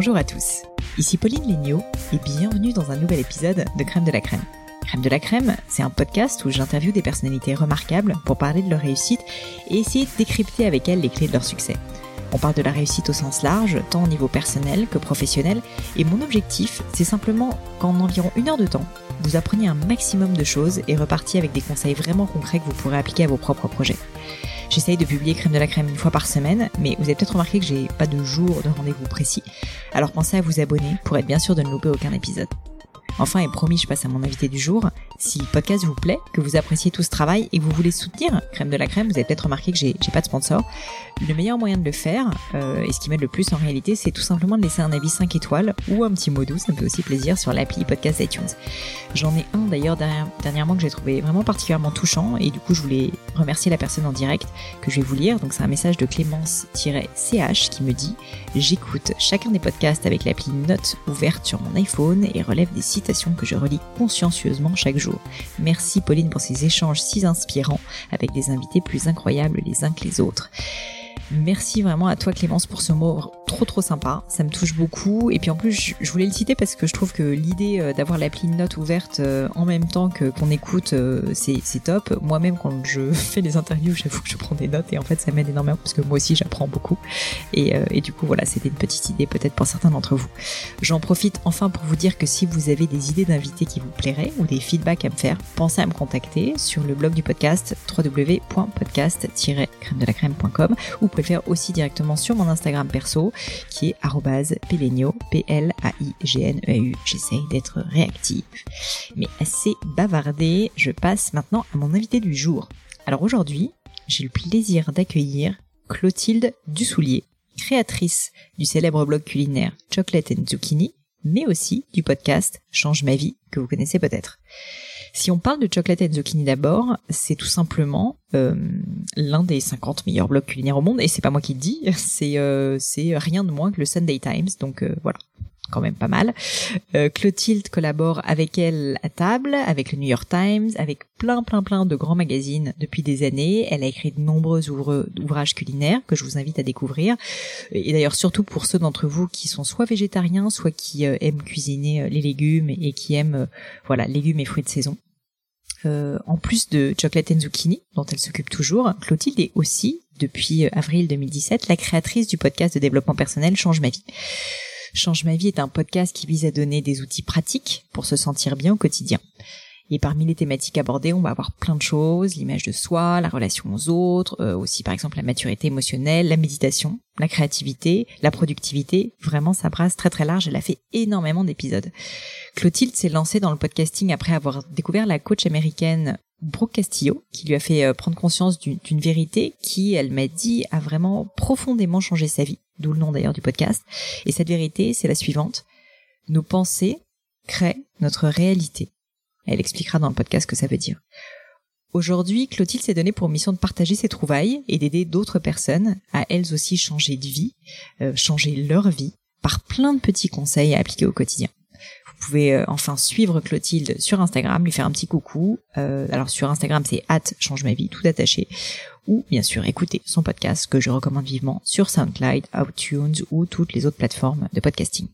Bonjour à tous, ici Pauline Léniaud et bienvenue dans un nouvel épisode de Crème de la Crème. Crème de la Crème, c'est un podcast où j'interviewe des personnalités remarquables pour parler de leur réussite et essayer de décrypter avec elles les clés de leur succès. On parle de la réussite au sens large, tant au niveau personnel que professionnel, et mon objectif, c'est simplement qu'en environ une heure de temps, vous appreniez un maximum de choses et repartiez avec des conseils vraiment concrets que vous pourrez appliquer à vos propres projets. J'essaye de publier Crème de la Crème une fois par semaine, mais vous avez peut-être remarqué que j'ai pas de jour de rendez-vous précis. Alors pensez à vous abonner pour être bien sûr de ne louper aucun épisode. Enfin, et promis, je passe à mon invité du jour. Si le podcast vous plaît, que vous appréciez tout ce travail et que vous voulez soutenir Crème de la Crème, vous avez peut-être remarqué que j'ai pas de sponsor. Le meilleur moyen de le faire, euh, et ce qui m'aide le plus en réalité, c'est tout simplement de laisser un avis 5 étoiles ou un petit mot doux, ça me fait aussi plaisir, sur l'appli podcast iTunes. J'en ai un d'ailleurs dernièrement que j'ai trouvé vraiment particulièrement touchant, et du coup je voulais remercier la personne en direct que je vais vous lire. Donc c'est un message de Clémence-CH qui me dit J'écoute chacun des podcasts avec l'appli Note ouverte sur mon iPhone et relève des que je relis consciencieusement chaque jour. Merci Pauline pour ces échanges si inspirants avec des invités plus incroyables les uns que les autres. Merci vraiment à toi Clémence pour ce mot trop trop sympa, ça me touche beaucoup et puis en plus je voulais le citer parce que je trouve que l'idée euh, d'avoir l'appli note ouverte euh, en même temps que qu'on écoute euh, c'est top. Moi-même quand je fais des interviews j'avoue que je prends des notes et en fait ça m'aide énormément parce que moi aussi j'apprends beaucoup et, et du coup voilà c'était une petite idée peut-être pour certains d'entre vous. J'en profite enfin pour vous dire que si vous avez des idées d'invités qui vous plairaient ou des feedbacks à me faire, pensez à me contacter sur le blog du podcast www.podcast-crème-de-la-crème.com ou le faire aussi directement sur mon Instagram perso qui est @pelenio p l a i g n e. J'essaye d'être réactive. Mais assez bavardé, je passe maintenant à mon invité du jour. Alors aujourd'hui, j'ai le plaisir d'accueillir Clotilde Dussoulier, créatrice du célèbre blog culinaire Chocolate and Zucchini, mais aussi du podcast Change ma vie que vous connaissez peut-être. Si on parle de Chocolate and Zucchini d'abord, c'est tout simplement euh, l'un des 50 meilleurs blogs culinaires au monde, et c'est pas moi qui le dis, c'est euh, c'est rien de moins que le Sunday Times, donc euh, voilà quand même pas mal. Clotilde collabore avec elle à table, avec le New York Times, avec plein plein plein de grands magazines depuis des années. Elle a écrit de nombreux ouvrages culinaires que je vous invite à découvrir. Et d'ailleurs surtout pour ceux d'entre vous qui sont soit végétariens, soit qui aiment cuisiner les légumes et qui aiment voilà légumes et fruits de saison. Euh, en plus de Chocolate and Zucchini, dont elle s'occupe toujours, Clotilde est aussi, depuis euh, avril 2017, la créatrice du podcast de développement personnel Change ma vie. Change ma vie est un podcast qui vise à donner des outils pratiques pour se sentir bien au quotidien. Et parmi les thématiques abordées, on va avoir plein de choses, l'image de soi, la relation aux autres, euh, aussi par exemple la maturité émotionnelle, la méditation, la créativité, la productivité. Vraiment, ça brasse très très large. Elle a fait énormément d'épisodes. Clotilde s'est lancée dans le podcasting après avoir découvert la coach américaine Brooke Castillo, qui lui a fait euh, prendre conscience d'une vérité qui, elle m'a dit, a vraiment profondément changé sa vie, d'où le nom d'ailleurs du podcast. Et cette vérité, c'est la suivante. Nos pensées créent notre réalité. Elle expliquera dans le podcast ce que ça veut dire. Aujourd'hui, Clotilde s'est donnée pour mission de partager ses trouvailles et d'aider d'autres personnes à elles aussi changer de vie, euh, changer leur vie, par plein de petits conseils à appliquer au quotidien. Vous pouvez euh, enfin suivre Clotilde sur Instagram, lui faire un petit coucou. Euh, alors sur Instagram, c'est at change ma vie, tout attaché. Ou bien sûr écouter son podcast que je recommande vivement sur SoundCloud, iTunes ou toutes les autres plateformes de podcasting.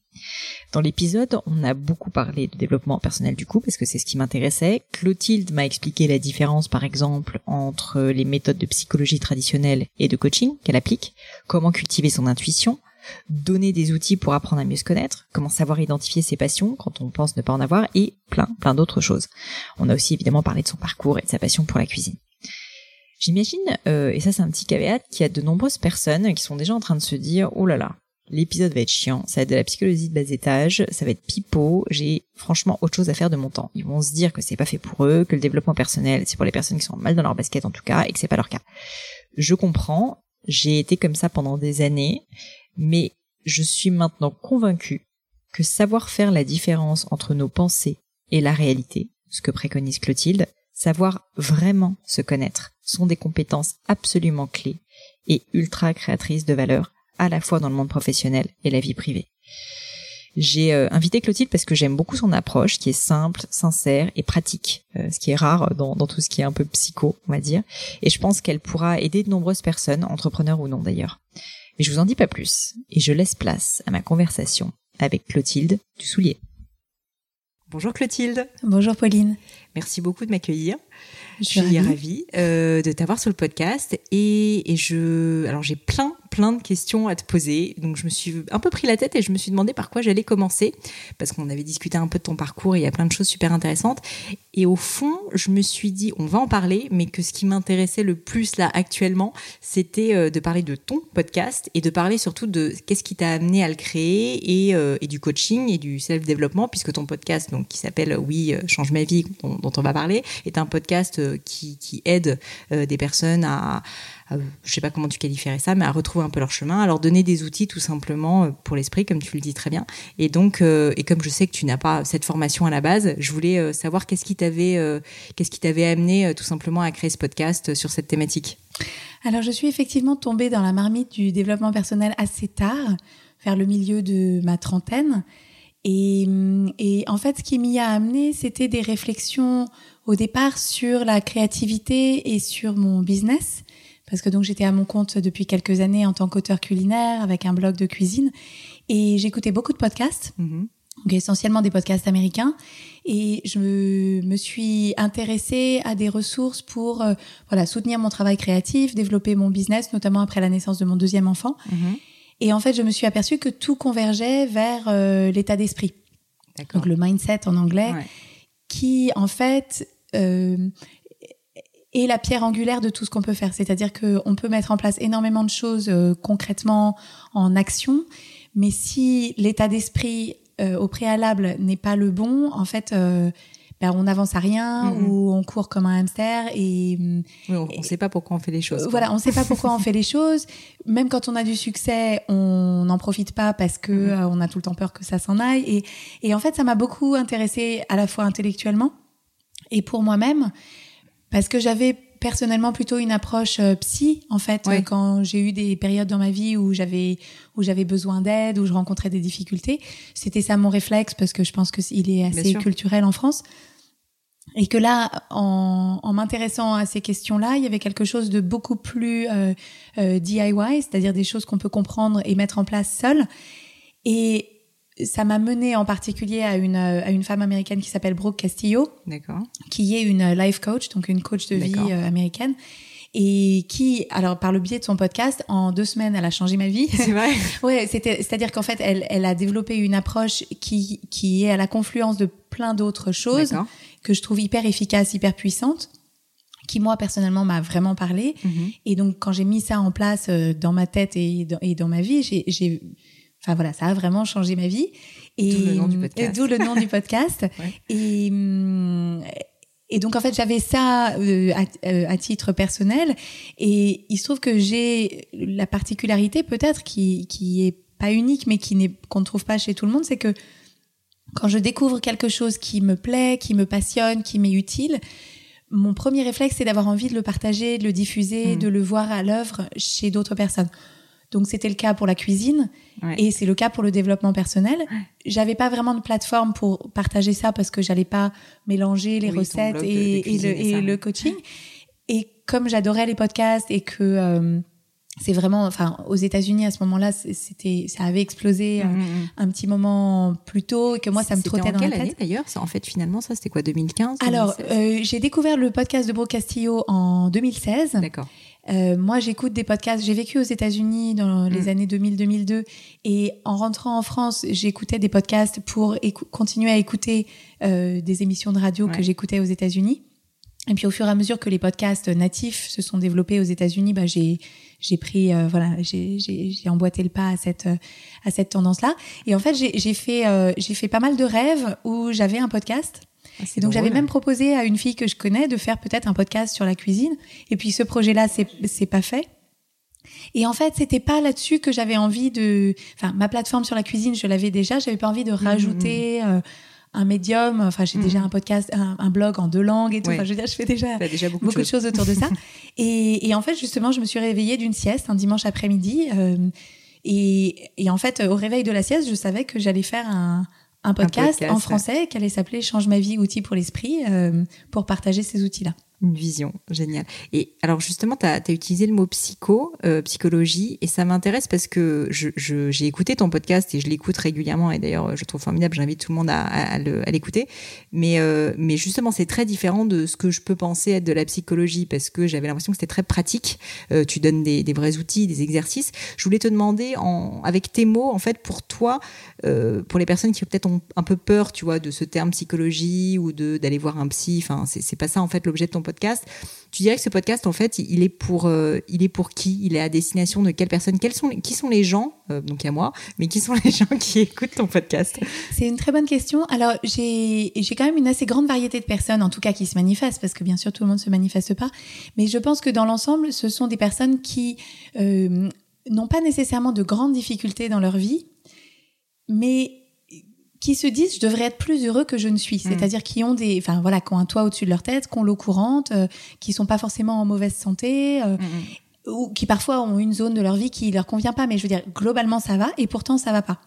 Dans l'épisode, on a beaucoup parlé de développement personnel du coup, parce que c'est ce qui m'intéressait. Clotilde m'a expliqué la différence, par exemple, entre les méthodes de psychologie traditionnelle et de coaching qu'elle applique, comment cultiver son intuition, donner des outils pour apprendre à mieux se connaître, comment savoir identifier ses passions quand on pense ne pas en avoir, et plein, plein d'autres choses. On a aussi évidemment parlé de son parcours et de sa passion pour la cuisine. J'imagine, euh, et ça c'est un petit caveat, qu'il y a de nombreuses personnes qui sont déjà en train de se dire, oh là là, l'épisode va être chiant, ça va être de la psychologie de bas étage, ça va être pipeau, j'ai franchement autre chose à faire de mon temps. Ils vont se dire que c'est pas fait pour eux, que le développement personnel, c'est pour les personnes qui sont mal dans leur basket en tout cas, et que c'est pas leur cas. Je comprends, j'ai été comme ça pendant des années, mais je suis maintenant convaincue que savoir faire la différence entre nos pensées et la réalité, ce que préconise Clotilde, savoir vraiment se connaître, sont des compétences absolument clés et ultra créatrices de valeur, à la fois dans le monde professionnel et la vie privée. J'ai euh, invité Clotilde parce que j'aime beaucoup son approche, qui est simple, sincère et pratique, euh, ce qui est rare dans, dans, tout ce qui est un peu psycho, on va dire. Et je pense qu'elle pourra aider de nombreuses personnes, entrepreneurs ou non d'ailleurs. Mais je vous en dis pas plus, et je laisse place à ma conversation avec Clotilde du Soulier. Bonjour Clotilde. Bonjour Pauline. Merci beaucoup de m'accueillir. Je suis ravie, euh, de t'avoir sur le podcast et, et je, alors j'ai plein plein de questions à te poser. Donc je me suis un peu pris la tête et je me suis demandé par quoi j'allais commencer parce qu'on avait discuté un peu de ton parcours et il y a plein de choses super intéressantes. Et au fond, je me suis dit on va en parler, mais que ce qui m'intéressait le plus là actuellement, c'était euh, de parler de ton podcast et de parler surtout de qu'est-ce qui t'a amené à le créer et, euh, du coaching et du self-développement puisque ton podcast donc qui s'appelle Oui change ma vie dont, on va parler est un podcast qui aide des personnes à je je sais pas comment tu qualifierais ça, mais à retrouver un peu leur chemin, à leur donner des outils tout simplement euh, pour l'esprit, comme tu le dis très bien. Et donc, euh, et comme je sais que tu n'as pas cette formation à la base, je voulais euh, savoir qu'est-ce qui t'avait, qu'est-ce qui t'avait amené tout simplement à créer ce podcast sur cette thématique? Alors, je suis effectivement tombée dans la marmite du développement personnel assez tard, vers le milieu de ma trentaine. Et, et en fait, ce qui m'y a amené, c'était des réflexions au départ sur la créativité et sur mon business parce que donc j'étais à mon compte depuis quelques années en tant qu'auteur culinaire avec un blog de cuisine et j'écoutais beaucoup de podcasts, mm-hmm. donc essentiellement des podcasts américains et je me, suis intéressée à des ressources pour euh, voilà soutenir mon travail créatif, développer mon business, notamment après la naissance de mon deuxième enfant. Mm-hmm. Et en fait, je me suis aperçue que tout convergeait vers euh, l'état d'esprit, donc le mindset en anglais, qui en fait euh, et la pierre angulaire de tout ce qu'on peut faire. C'est-à-dire qu'on peut mettre en place énormément de choses euh, concrètement en action, mais si l'état d'esprit euh, au préalable n'est pas le bon, en fait, euh, ben, on n'avance à rien ou on court comme un hamster et, on ne sait pas pourquoi on fait les choses. Voilà, on ne sait pas pourquoi on fait les choses. Même quand on a du succès, on n'en profite pas parce que on a tout le temps peur que ça s'en aille. Et, et en fait, ça m'a beaucoup intéressée à la fois intellectuellement et pour moi-même parce que j'avais personnellement plutôt une approche euh, psy en fait quand j'ai eu des périodes dans ma vie où j'avais où j'avais besoin d'aide où je rencontrais des difficultés? C'était ça mon réflexe parce que je pense que il est assez culturel en France. Et que là en, en m'intéressant à ces questions-là il y avait quelque chose de beaucoup plus euh, euh, DIY c'est-à-dire des choses qu'on peut comprendre et mettre en place seul. Et ça m'a mené en particulier à une, à une femme américaine qui s'appelle Brooke Castillo, qui est une life coach, donc une coach de vie euh, américaine, et qui, alors par le biais de son podcast, en deux semaines, elle a changé ma vie. C'est vrai. ouais, c'était, c'est-à-dire qu'en fait, elle, elle a développé une approche qui, qui est à la confluence de plein d'autres choses que je trouve hyper efficace, hyper puissante qui moi personnellement m'a vraiment parlé mm-hmm. et donc quand j'ai mis ça en place euh, dans ma tête et dans, et dans ma vie j'ai Enfin voilà, ça a vraiment changé ma vie. Et d'où le nom du podcast. D'où le nom du podcast. Et hum, et donc en fait j'avais ça euh, euh, à, titre personnel et il se trouve que j'ai la particularité peut-être qui qui est pas unique mais qui n'est qu'on ne trouve pas chez tout le monde, c'est que quand je découvre quelque chose qui me plaît, qui me passionne, qui m'est utile, mon premier réflexe c'est d'avoir envie de le partager, de le diffuser, mmh. de le voir à l'œuvre chez d'autres personnes. Donc c'était le cas pour la cuisine et c'est le cas pour le développement personnel. J'avais pas vraiment de plateforme pour partager ça parce que j'allais pas mélanger les recettes et, le, coaching. Et comme j'adorais les podcasts et que euh, c'est vraiment, enfin, aux États-Unis à ce moment-là, c'était, ça avait explosé mm, mm, mm. un petit moment plus tôt et que moi, ça me trottait dans la tête. D'ailleurs, en fait, finalement, ça, c'était quoi, 2015 Alors, euh, j'ai découvert le podcast de Bro Castillo en 2016. D'accord. Euh, moi, j'écoute des podcasts. J'ai vécu aux États-Unis dans les mm. années 2000-2002 et en rentrant en France, j'écoutais des podcasts pour continuer à écouter euh, des émissions de radio que j'écoutais aux États-Unis. Et puis au fur et à mesure que les podcasts natifs se sont développés aux États-Unis, bah, j'ai j'ai pris euh, voilà j'ai j'ai emboîté le pas à cette à cette tendance là. Et en fait j'ai fait euh, j'ai fait pas mal de rêves où j'avais un podcast ah, et donc j'avais même proposé à une fille que je connais de faire peut-être un podcast sur la cuisine. Et puis ce projet-là, c'est c'est pas fait. Et en fait, c'était pas là-dessus que j'avais envie de. Enfin, ma plateforme sur la cuisine, je l'avais déjà. J'avais pas envie de mmh, rajouter. Mmh, mmh. Euh, un médium, enfin j'ai déjà un podcast, un, blog en deux langues et tout. Enfin, je veux dire, je fais déjà, déjà beaucoup, de, choses. autour de ça. et, et, en fait, justement, je me suis réveillée d'une sieste un dimanche après-midi. Euh, et, et, en fait, au réveil de la sieste, je savais que j'allais faire un, un podcast, en français qui allait s'appeler Change ma vie, outils pour l'esprit, euh, pour partager ces outils-là. Une vision, génial. Et alors justement, tu as, utilisé le mot psycho, euh, psychologie, et ça m'intéresse parce que j'ai je, écouté ton podcast et je l'écoute régulièrement, et d'ailleurs je trouve formidable, j'invite tout le monde à, à, l'écouter. Mais, euh, mais justement, c'est très différent de ce que je peux penser être de la psychologie, parce que j'avais l'impression que c'était très pratique, euh, tu donnes des, des, vrais outils, des exercices. Je voulais te demander, en, avec tes mots, en fait, pour toi, pour les personnes qui peut-être ont un peu peur, tu vois, de ce terme psychologie ou d'aller voir un psy, enfin, c'est pas ça en fait l'objet de ton podcast. Tu dirais que ce podcast, en fait, il est pour, euh, il est pour qui? Il est à destination de quelle personne? Quels sont, Qui sont les gens euh, Donc a moi, mais qui sont les gens qui écoutent ton podcast? C'est une très bonne question. Alors j'ai quand même une assez grande variété de personnes, en tout cas qui se manifestent, parce que bien sûr tout le monde se manifeste pas. Mais je pense que dans l'ensemble, ce sont des personnes qui euh, n'ont pas nécessairement de grandes difficultés dans leur vie, mais qui se disent je devrais être plus heureux que je ne suis, mm. c'est-à-dire qui ont des, enfin voilà, qui ont un toit au-dessus de leur tête, qui ont l'eau courante, euh, qui sont pas forcément en mauvaise santé. Euh, mm, mm. ou qui parfois ont une zone de leur vie qui leur convient pas, mais je veux dire globalement ça va et pourtant ça va pas.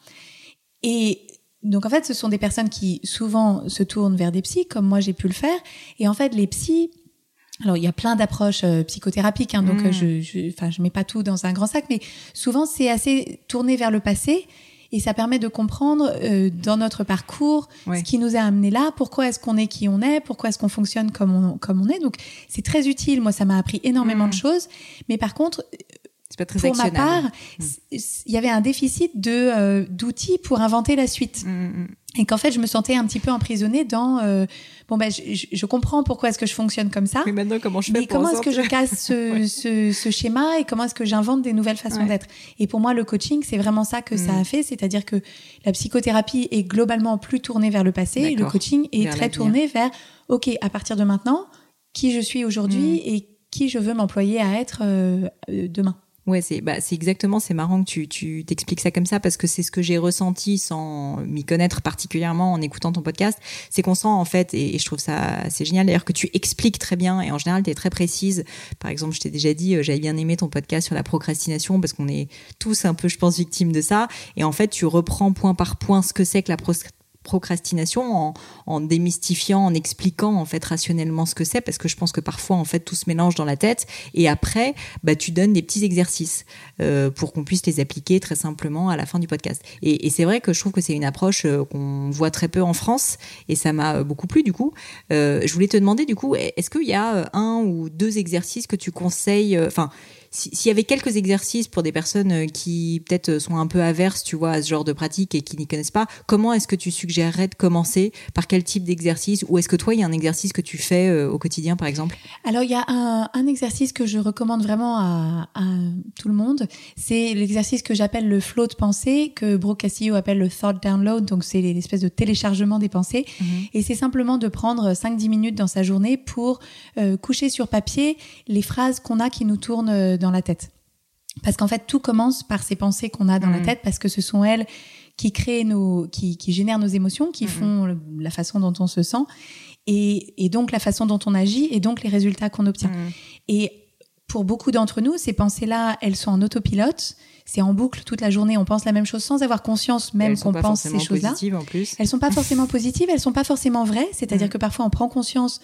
Et donc en fait, ce sont des personnes qui souvent se tournent vers des psys, comme moi j'ai pu le faire. Et en fait, les psys, alors il y a plein d'approches euh, psychothérapiques, hein, donc je, je, enfin je mets pas tout dans un grand sac, mais souvent c'est assez tourné vers le passé et ça permet de comprendre euh, dans notre parcours ce qui nous a amené là, pourquoi est-ce qu'on est qui on est, pourquoi est-ce qu'on fonctionne comme on, comme on est. Donc c'est très utile. Moi, ça m'a appris énormément de mmh. choses. Mais par contre, pas très pour ma part, mmh. il y avait un déficit de euh, d'outils pour inventer la suite. Mmh, et qu'en fait, je me sentais un petit peu emprisonnée dans euh, bon ben je, je, comprends pourquoi est-ce que je fonctionne comme ça. Mais maintenant comment je fais Mais comment est-ce que je casse ce, ce, ce, schéma et comment est-ce que j'invente des nouvelles façons d'être? Et pour moi, le coaching, c'est vraiment ça que ça a mm. fait, c'est-à-dire que la psychothérapie est globalement plus tournée vers le passé, et le coaching est très tourné vers ok à partir de maintenant qui je suis aujourd'hui mm. et qui je veux m'employer à être euh, euh, demain. Ouais, c'est bah, c'est exactement, c'est marrant que tu tu t'expliques ça comme ça parce que c'est ce que j'ai ressenti sans m'y connaître particulièrement en écoutant ton podcast, c'est qu'on sent en fait et, je trouve ça assez génial d'ailleurs que tu expliques très bien et en général tu es très précise. Par exemple, je t'ai déjà dit euh, j'avais bien aimé ton podcast sur la procrastination parce qu'on est tous un peu je pense victimes de ça et en fait tu reprends point par point ce que c'est que la procrastination procrastination en, démystifiant, en expliquant en fait rationnellement ce que c'est, parce que je pense que parfois en fait tout se mélange dans la tête. Et après, bah, tu donnes des petits exercices euh, pour qu'on puisse les appliquer très simplement à la fin du podcast. Et, c'est vrai que je trouve que c'est une approche euh, qu'on voit très peu en France, et ça m'a euh, beaucoup plu du coup. je voulais te demander du coup, est-ce qu'il y a un ou deux exercices que tu conseilles, enfin s'il y avait quelques exercices pour des personnes euh, qui peut-être euh, sont un peu averses, tu vois, à ce genre de pratique et qui n'y connaissent pas, comment est-ce que tu suggérerais de commencer? Par quel type d'exercice? Ou est-ce que toi, il y a un exercice que tu fais euh, au quotidien, par exemple? Alors, il y a un, un, exercice que je recommande vraiment à, à tout le monde. C'est l'exercice que j'appelle le flow de pensée, que Brooke Castillo appelle le thought download. Donc, c'est l'espèce de téléchargement des pensées. Mhm. Et c'est simplement de prendre 5-10 minutes dans sa journée pour coucher sur papier les phrases qu'on a qui nous tournent dans la tête. Parce qu'en fait, tout commence par ces pensées qu'on a dans la mm. tête, parce que ce sont elles qui créent nos, qui, qui génèrent nos émotions, qui mm-hmm. font la façon dont on se sent, et, et, donc la façon dont on agit, et donc les résultats qu'on obtient. Mm. Et pour beaucoup d'entre nous, ces pensées-là, elles sont en autopilote. C'est en boucle toute la journée. On pense la même chose sans avoir conscience même qu'on pense ces choses-là. Elles sont pas forcément positives. Elles sont pas forcément vraies. C'est-à-dire que parfois on prend conscience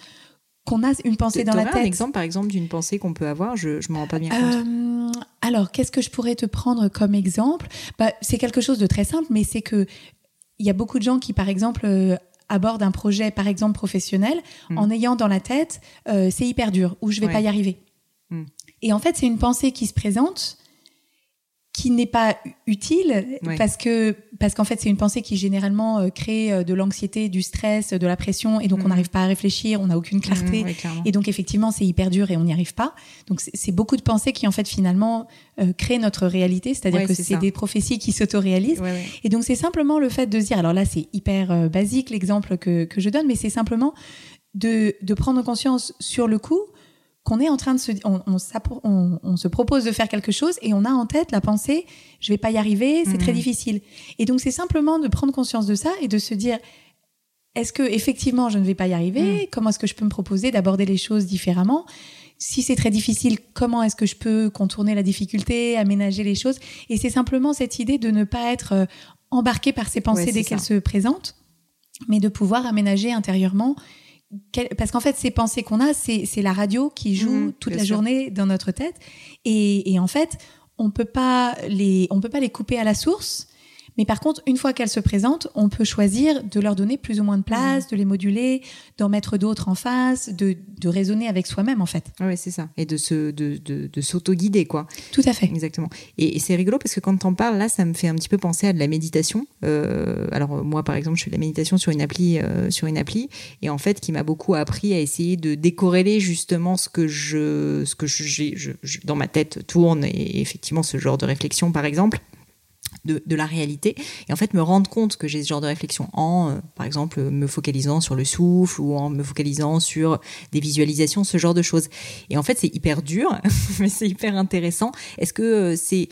qu'on a une pensée dans la tête. un exemple, par exemple, d'une pensée qu'on peut avoir Je ne m'en rends pas bien compte. Euh, alors, qu'est-ce que je pourrais te prendre comme exemple? Bah, C'est quelque chose de très simple, mais c'est que il y a beaucoup de gens qui, par exemple, euh, abordent un projet, par exemple, professionnel, hmm. en ayant dans la tête euh, c'est hyper dur ou je vais pas y arriver. Hmm. Et en fait, c'est une pensée qui se présente qui n'est pas utile parce que parce qu'en fait c'est une pensée qui généralement euh, crée euh, de l'anxiété, du stress, de la pression et donc on mhm. n'arrive pas à réfléchir, on n'a aucune clarté mhm, et donc effectivement c'est hyper dur et on n'y arrive pas. Donc c'est beaucoup de pensées qui en fait finalement euh, créent notre réalité, c'est-à-dire que c'est des prophéties qui s'auto-réalisent et donc c'est simplement le fait de se dire alors là c'est hyper basique l'exemple que que je donne mais c'est simplement de de prendre conscience sur le coup qu'on est en train de se on, on, on, se propose de faire quelque chose et on a en tête la pensée je vais pas y arriver c'est très mhm. difficile. Et donc c'est simplement de prendre conscience de ça et de se dire est-ce que effectivement je ne vais pas y arriver? Mhm. comment est-ce que je peux me proposer d'aborder les choses différemment? Si c'est très difficile comment est-ce que je peux contourner la difficulté aménager les choses? Et c'est simplement cette idée de ne pas être euh, embarqué par ces pensées dès qu'elles se présentent mais de pouvoir aménager intérieurement parce qu'en fait, ces pensées qu'on a, c'est la radio qui joue mmh, toute la journée dans notre tête. Et, et en fait, on peut pas les, on peut pas les couper à la source. Mais par contre, une fois qu'elles se présentent, on peut choisir de leur donner plus ou moins de place, mmh. de les moduler, d'en mettre d'autres en face, de, de raisonner avec soi-même en fait. Oui, c'est ça. Et de se de, de, de s'auto-guider quoi. Tout à fait. Exactement. Et, c'est rigolo parce que quand t'en parles là, ça me fait un petit peu penser à de la méditation. Euh, alors moi par exemple, je fais de la méditation sur une appli euh, sur une appli et en fait qui m'a beaucoup appris à essayer de décorréler justement ce que je ce que j'ai dans ma tête tourne et effectivement ce genre de réflexion par exemple de, la réalité et en fait me rendre compte que j'ai ce genre de réflexion en, euh, par exemple, me focalisant sur le souffle ou en me focalisant sur des visualisations, ce genre de choses. Et en fait, c'est hyper dur, mais c'est hyper intéressant. Est-ce que euh, c'est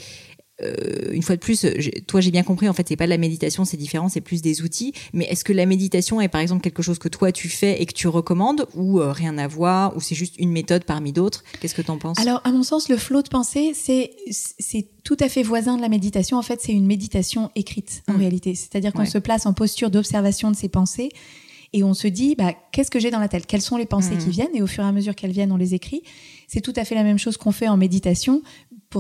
euh, une fois de plus, toi j'ai bien compris, en fait c'est pas de la méditation, c'est différent, c'est plus des outils. Mais est-ce que la méditation est par exemple quelque chose que toi tu fais et que tu recommandes ou euh, rien à voir ou c'est juste une méthode parmi d'autres? Qu'est-ce que tu en penses? Alors à mon sens, le flot de pensée c'est c'est tout à fait voisin de la méditation. En fait, c'est une méditation écrite en mmh. réalité, c'est-à-dire qu'on se place en posture d'observation de ses pensées et on se dit bah qu'est-ce que j'ai dans la tête? Quelles sont les pensées qui mmh. viennent? Et au fur et à mesure qu'elles viennent, on les écrit. C'est tout à fait la même chose qu'on fait en méditation,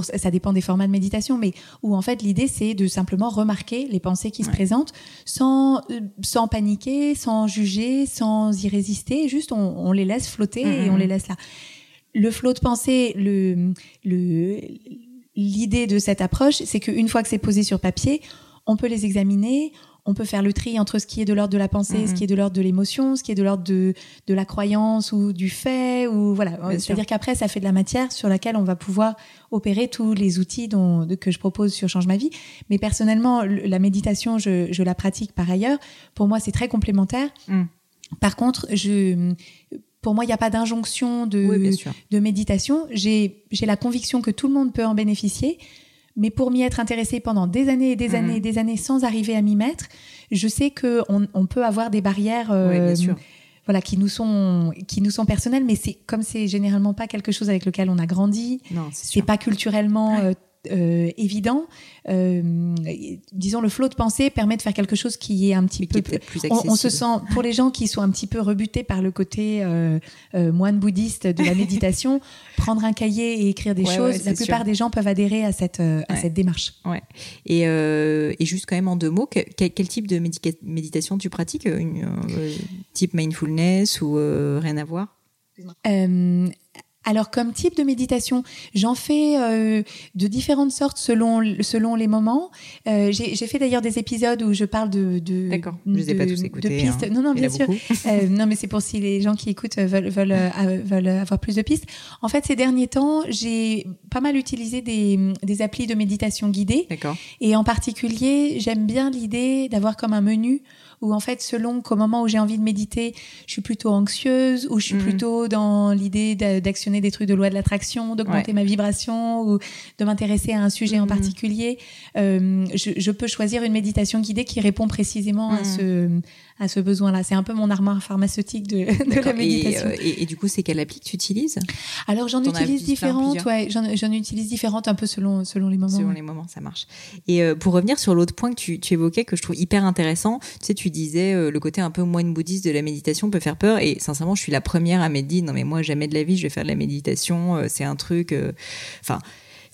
ça dépend des formats de méditation, mais où en fait l'idée c'est de simplement remarquer les pensées qui se présentent sans euh, sans paniquer, sans juger, sans y résister, juste on, les laisse flotter et on mm-hmm. les laisse là. Le flot de pensée, le le l'idée de cette approche, c'est qu'une fois que c'est posé sur papier, on peut les examiner, on peut faire le tri entre ce qui est de l'ordre de la pensée, ce mhm. qui est de l'ordre de l'émotion, ce qui est de l'ordre de, de la croyance ou du fait, ou voilà. C'est-à-dire qu'après, ça fait de la matière sur laquelle on va pouvoir opérer tous les outils dont, que je propose sur Change ma vie. Mais personnellement, la méditation, je, je la pratique par ailleurs. Pour moi, c'est très complémentaire. Mm. Par contre, je, pour moi, il n'y a pas d'injonction de, de méditation. J'ai la conviction que tout le monde peut en bénéficier. Mais pour m'y être intéressée pendant des années et des mhm. années et des années sans arriver à m'y mettre, je sais que on, on peut avoir des barrières. Euh, voilà, qui nous sont qui nous sont personnelles, mais c'est comme c'est généralement pas quelque chose avec lequel on a grandi. Non, c'est pas culturellement euh, euh, évident. Euh, disons, le flot de pensée permet de faire quelque chose qui est un petit peu plus on, on, se sent, pour les gens qui sont un petit peu rebutés par le côté euh, moine bouddhiste de la méditation, prendre un cahier et écrire des choses, la plupart des gens peuvent adhérer à cette, à cette démarche. Ouais. Et, et juste quand même en deux mots, quel, quel type de méditation tu pratiques? Une, Type mindfulness ou rien à voir? Alors comme type de méditation, j'en fais euh, de différentes sortes selon selon les moments. Euh, j'ai fait d'ailleurs des épisodes où je parle de de D'accord, je les ai pas tous écoutés. De pistes. Hein. Non non bien sûr. euh, non mais c'est pour si les gens qui écoutent veulent veulent veulent avoir plus de pistes. En fait ces derniers temps j'ai pas mal utilisé des des applis de méditation guidée. D'accord. Et en particulier j'aime bien l'idée d'avoir comme un menu où en fait, selon qu'au moment où j'ai envie de méditer, je suis plutôt anxieuse ou je suis mhm. plutôt dans l'idée d'actionner des trucs de loi de l'attraction, d'augmenter ma vibration ou de m'intéresser à un sujet en mhm. particulier, euh, je, je, peux choisir une méditation guidée qui répond précisément à mhm. ce à ce besoin-là. C'est un peu mon armoire pharmaceutique de, de la méditation. Euh, et, et, du coup, c'est quelle appli que tu utilises? Alors, j'en utilise différentes. Ouais, j'en utilise différentes un peu selon selon les moments. Selon les moments, ça marche. Et euh, pour revenir sur l'autre point que tu, tu, évoquais, que je trouve hyper intéressant, tu sais, tu disais euh, le côté un peu moine bouddhiste de la méditation peut faire peur. Et sincèrement, je suis la première à m'être dit non mais moi jamais de la vie je vais faire de la méditation. c'est un truc. Enfin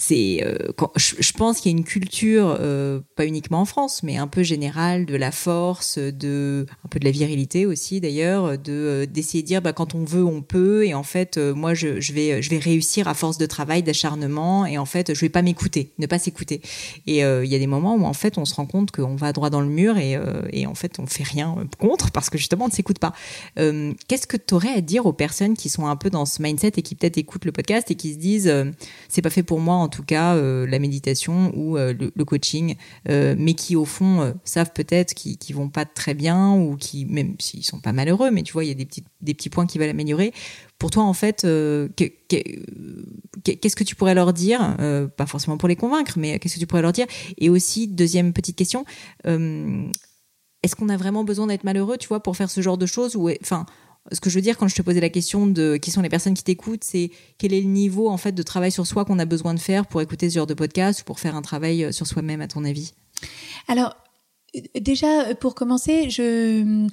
c'est euh, je, pense qu'il y a une culture euh, pas uniquement en France mais un peu générale de la force de un peu de la virilité aussi d'ailleurs de euh, d'essayer de dire bah quand on veut on peut. Et en fait moi je, vais je vais réussir à force de travail d'acharnement. Et en fait je vais pas m'écouter ne pas s'écouter. Et il y a des moments où en fait on se rend compte qu'on va droit dans le mur et, et en fait on fait rien contre parce que justement on ne s'écoute pas. Qu'est-ce que tu aurais à dire aux personnes qui sont un peu dans ce mindset et qui peut-être écoutent le podcast et qui se disent c'est pas fait pour moi en tout cas euh, la méditation ou euh, le, coaching, euh, mais qui au fond savent peut-être qu'ils qui vont pas très bien ou qui même s'ils sont pas malheureux, mais tu vois il y a des petits des petits points qui veulent améliorer. Pour toi en fait, qu'est-ce que tu pourrais leur dire Pas forcément pour les convaincre, mais qu'est-ce que tu pourrais leur dire? Et aussi deuxième petite question est-ce qu'on a vraiment besoin d'être malheureux, tu vois, pour faire ce genre de choses ou enfin ce que je veux dire quand je te posais la question de qui sont les personnes qui t'écoutent, c'est quel est le niveau en fait de travail sur soi qu'on a besoin de faire pour écouter ce genre de podcast ou pour faire un travail euh, sur soi-même à ton avis? Alors Déjà, pour commencer, je,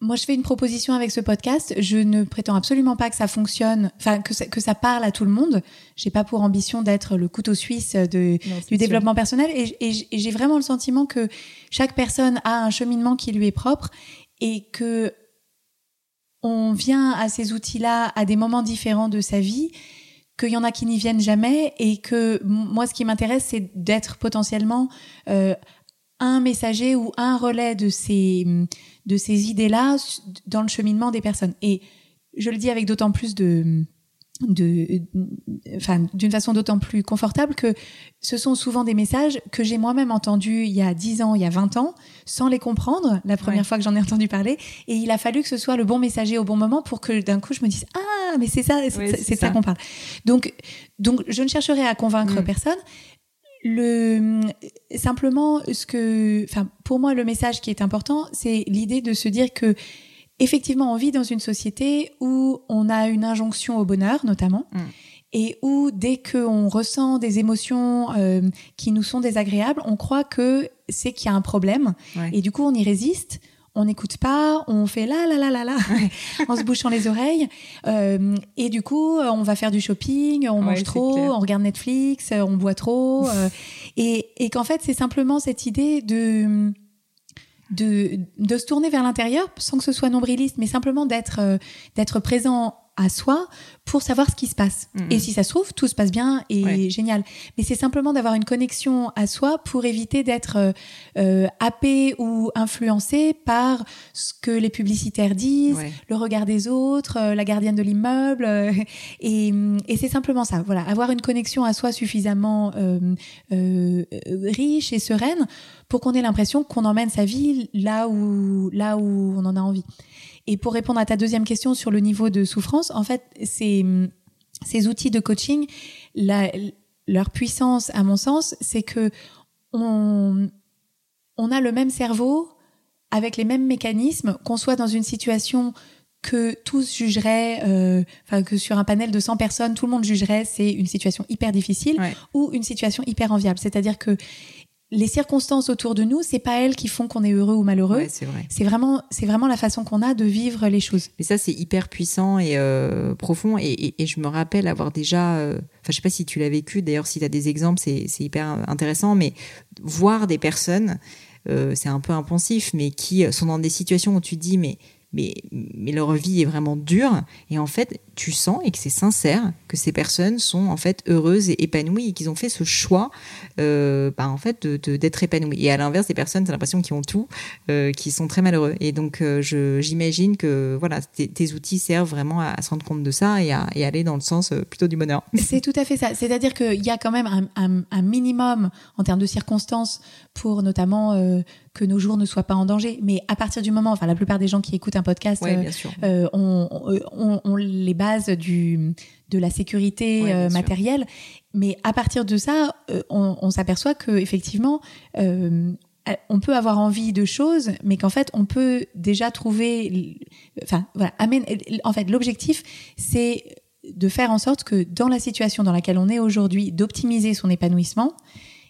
moi, je fais une proposition avec ce podcast. Je ne prétends absolument pas que ça fonctionne, enfin que ça, que ça parle à tout le monde. J'ai pas pour ambition d'être le couteau suisse de, du développement personnel, et, et j'ai vraiment le sentiment que chaque personne a un cheminement qui lui est propre et que on vient à ces outils-là à des moments différents de sa vie qu'il y en a qui n'y viennent jamais et que moi ce qui m'intéresse c'est d'être potentiellement euh, un messager ou un relais de ces, de ces idées-là dans le cheminement des personnes. Et je le dis avec d'autant plus de, de, enfin, d'une façon d'autant plus confortable que ce sont souvent des messages que j'ai moi-même entendus il y a 10 ans, il y a 20 ans, sans les comprendre la première fois que j'en ai entendu parler. Et il a fallu que ce soit le bon messager au bon moment pour que d'un coup je me dise ah mais c'est ça, c'est ça, qu'on parle. Donc donc je ne chercherai à convaincre mm. personne, le simplement ce que enfin pour moi le message qui est important c'est l'idée de se dire que effectivement on vit dans une société où on a une injonction au bonheur notamment mm. et où dès qu'on ressent des émotions euh, qui nous sont désagréables on croit que c'est qu'il y a un problème et du coup on y résiste on n'écoute pas, on fait là là là là là, en se bouchant les oreilles. Euh, et du coup, on va faire du shopping, on mange trop, on regarde Netflix, on boit trop. Euh, et, et qu'en fait, c'est simplement cette idée de de, de se tourner vers l'intérieur sans que ce soit nombriliste, mais simplement d'être euh, d'être présent à soi pour savoir ce qui se passe. Mm-hmm. Et si ça se trouve, tout se passe bien et génial. Mais c'est simplement d'avoir une connexion à soi pour éviter d'être euh, euh, happé ou influencé par ce que les publicitaires disent, le regard des autres, euh, la gardienne de l'immeuble. Euh, et, et c'est simplement ça. Voilà, avoir une connexion à soi suffisamment riche et sereine pour qu'on ait l'impression qu'on emmène sa vie là où là où on en a envie. Et pour répondre à ta deuxième question sur le niveau de souffrance, en fait, ces, ces outils de coaching, la, leur puissance, à mon sens, c'est que on, on a le même cerveau avec les mêmes mécanismes, qu'on soit dans une situation que tous jugeraient, euh, enfin que sur un panel de 100 personnes, tout le monde jugerait c'est une situation hyper difficile ou une situation hyper enviable. C'est-à-dire que les circonstances autour de nous, c'est pas elles qui font qu'on est heureux ou malheureux. c'est vrai. C'est vraiment, c'est vraiment la façon qu'on a de vivre les choses. Mais ça, c'est hyper puissant et euh, profond. Et, je me rappelle avoir déjà, euh, enfin, je sais pas si tu l'as vécu. D'ailleurs, si tu as des exemples, c'est hyper intéressant. Mais voir des personnes, euh, c'est un peu impensif, mais qui sont dans des situations où tu dis, mais mais, leur vie est vraiment dure. Et en fait, tu sens et que c'est sincère que ces personnes sont en fait heureuses et épanouies et qu'ils ont fait ce choix, euh, bah, en fait, d'être épanouies. Et à l'inverse, des personnes, t'as l'impression qu'ils ont tout, euh, qui sont très malheureux. Et donc, euh, j'imagine que voilà, tes, outils servent vraiment à, se rendre compte de ça et à aller dans le sens euh, plutôt du bonheur. C'est tout à fait ça. C'est-à-dire qu'il y a quand même un, minimum en termes de circonstances pour notamment euh, que nos jours ne soient pas en danger. Mais à partir du moment, enfin la plupart des gens qui écoutent un podcast euh, euh, ont, les bases du, de la sécurité euh, matérielle. Mais à partir de ça, on, s'aperçoit que effectivement, on peut avoir envie de choses, mais qu'en fait, on peut déjà trouver. Enfin, voilà. En fait, l'objectif, c'est de faire en sorte que dans la situation dans laquelle on est aujourd'hui, d'optimiser son épanouissement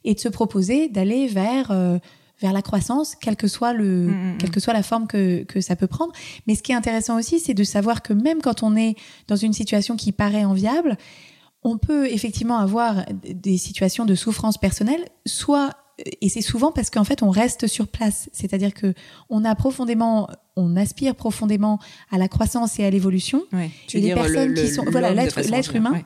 et de se proposer d'aller vers vers la croissance, quelle que soit le, mm, mm, mm. quelle que soit la forme que, que ça peut prendre. Mais ce qui est intéressant aussi, c'est de savoir que même quand on est dans une situation qui paraît enviable, on peut effectivement avoir des situations de souffrance personnelle, soit et c'est souvent parce qu'en fait on reste sur place, c'est-à-dire que on a profondément, on aspire profondément à la croissance et à l'évolution. Ouais, tu et personnes qui sont, voilà, l'être humain.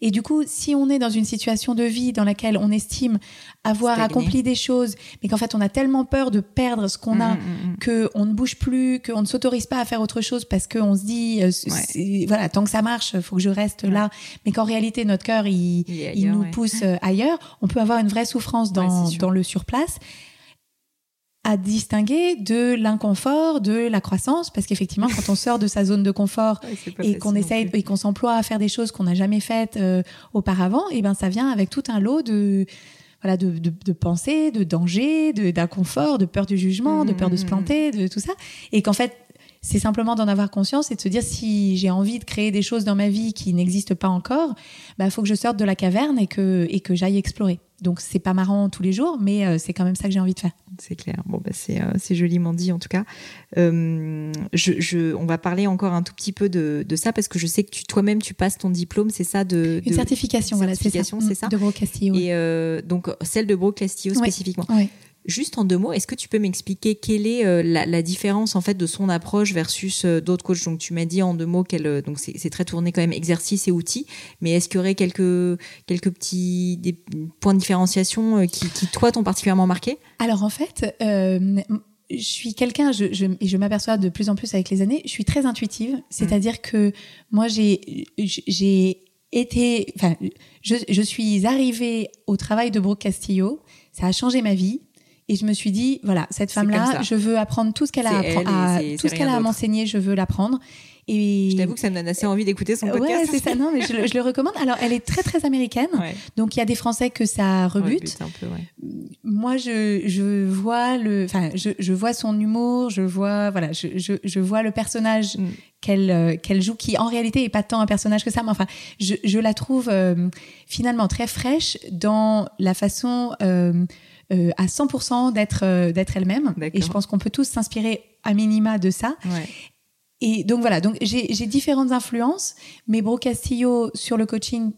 Et du coup, si on est dans une situation de vie dans laquelle on estime avoir accompli des choses, mais qu'en fait on a tellement peur de perdre ce qu'on a, mm, mm, mm. que on ne bouge plus, qu'on ne s'autorise pas à faire autre chose parce qu'on se dit, euh, voilà, tant que ça marche, faut que je reste là, mais qu'en réalité notre cœur il, il, nous pousse euh, ailleurs, on peut avoir une vraie souffrance dans, dans le surplace à distinguer de l'inconfort, de la croissance, parce qu'effectivement, quand on sort de sa zone de confort et qu'on essaye et qu'on s'emploie à faire des choses qu'on n'a jamais faites euh, auparavant, et eh ben ça vient avec tout un lot de voilà de, de, de pensées, de dangers, d'inconfort, de, peur du jugement, de peur de se mmh. planter, de tout ça, et qu'en fait c'est simplement d'en avoir conscience et de se dire si j'ai envie de créer des choses dans ma vie qui n'existent pas encore, bah faut que je sorte de la caverne et que et que j'aille explorer. Donc c'est pas marrant tous les jours, mais c'est quand même ça que j'ai envie de faire. C'est clair. Bon, bah, c'est c'est joliment dit en tout cas. je, je, on va parler encore un tout petit peu de, de ça parce que je sais que tu toi-même tu passes ton diplôme, c'est ça de, une certification, voilà, c'est ça. c'est ça. De Bro Castillo. Et donc celle de Bro Castillo spécifiquement. Oui. Juste en deux mots, est-ce que tu peux m'expliquer quelle est euh, la, différence en fait de son approche versus euh, d'autres coachs? Donc tu m'as dit en deux mots qu'elle euh, donc c'est très tourné quand même exercice et outils, mais est-ce qu'il y aurait quelques quelques petits des points de différenciation qui, qui toi t'ont particulièrement marqué? Alors en fait. je suis quelqu'un, je, je, et je m'aperçois de plus en plus avec les années, je suis très intuitive. C'est-à-dire que moi, j'ai, j'ai été, enfin, je, je suis arrivée au travail de Brooke Castillo. Ça a changé ma vie. Et je me suis dit, voilà, cette femme-là, je veux apprendre tout ce qu'elle a à, tout ce qu'elle a à m'enseigner, je veux l'apprendre. Et je t'avoue que ça me donne assez envie d'écouter son podcast. Ouais, c'est ça. Non, mais je, le recommande. Alors, elle est très très américaine. Donc, il y a des Français que ça rebute. un peu, ouais. Moi, je, je vois le, enfin, je, je vois son humour. Je vois, voilà, je, je, je vois le personnage mm. qu'elle euh, qu'elle joue, qui en réalité est pas tant un personnage que ça. Mais enfin, je, je la trouve euh, finalement très fraîche dans la façon. Euh, euh, à 100% d'être euh, d'être elle-même. Et je pense qu'on peut tous s'inspirer à minima de ça. Et donc voilà, donc j'ai différentes influences, mais Bro Castillo sur le coaching,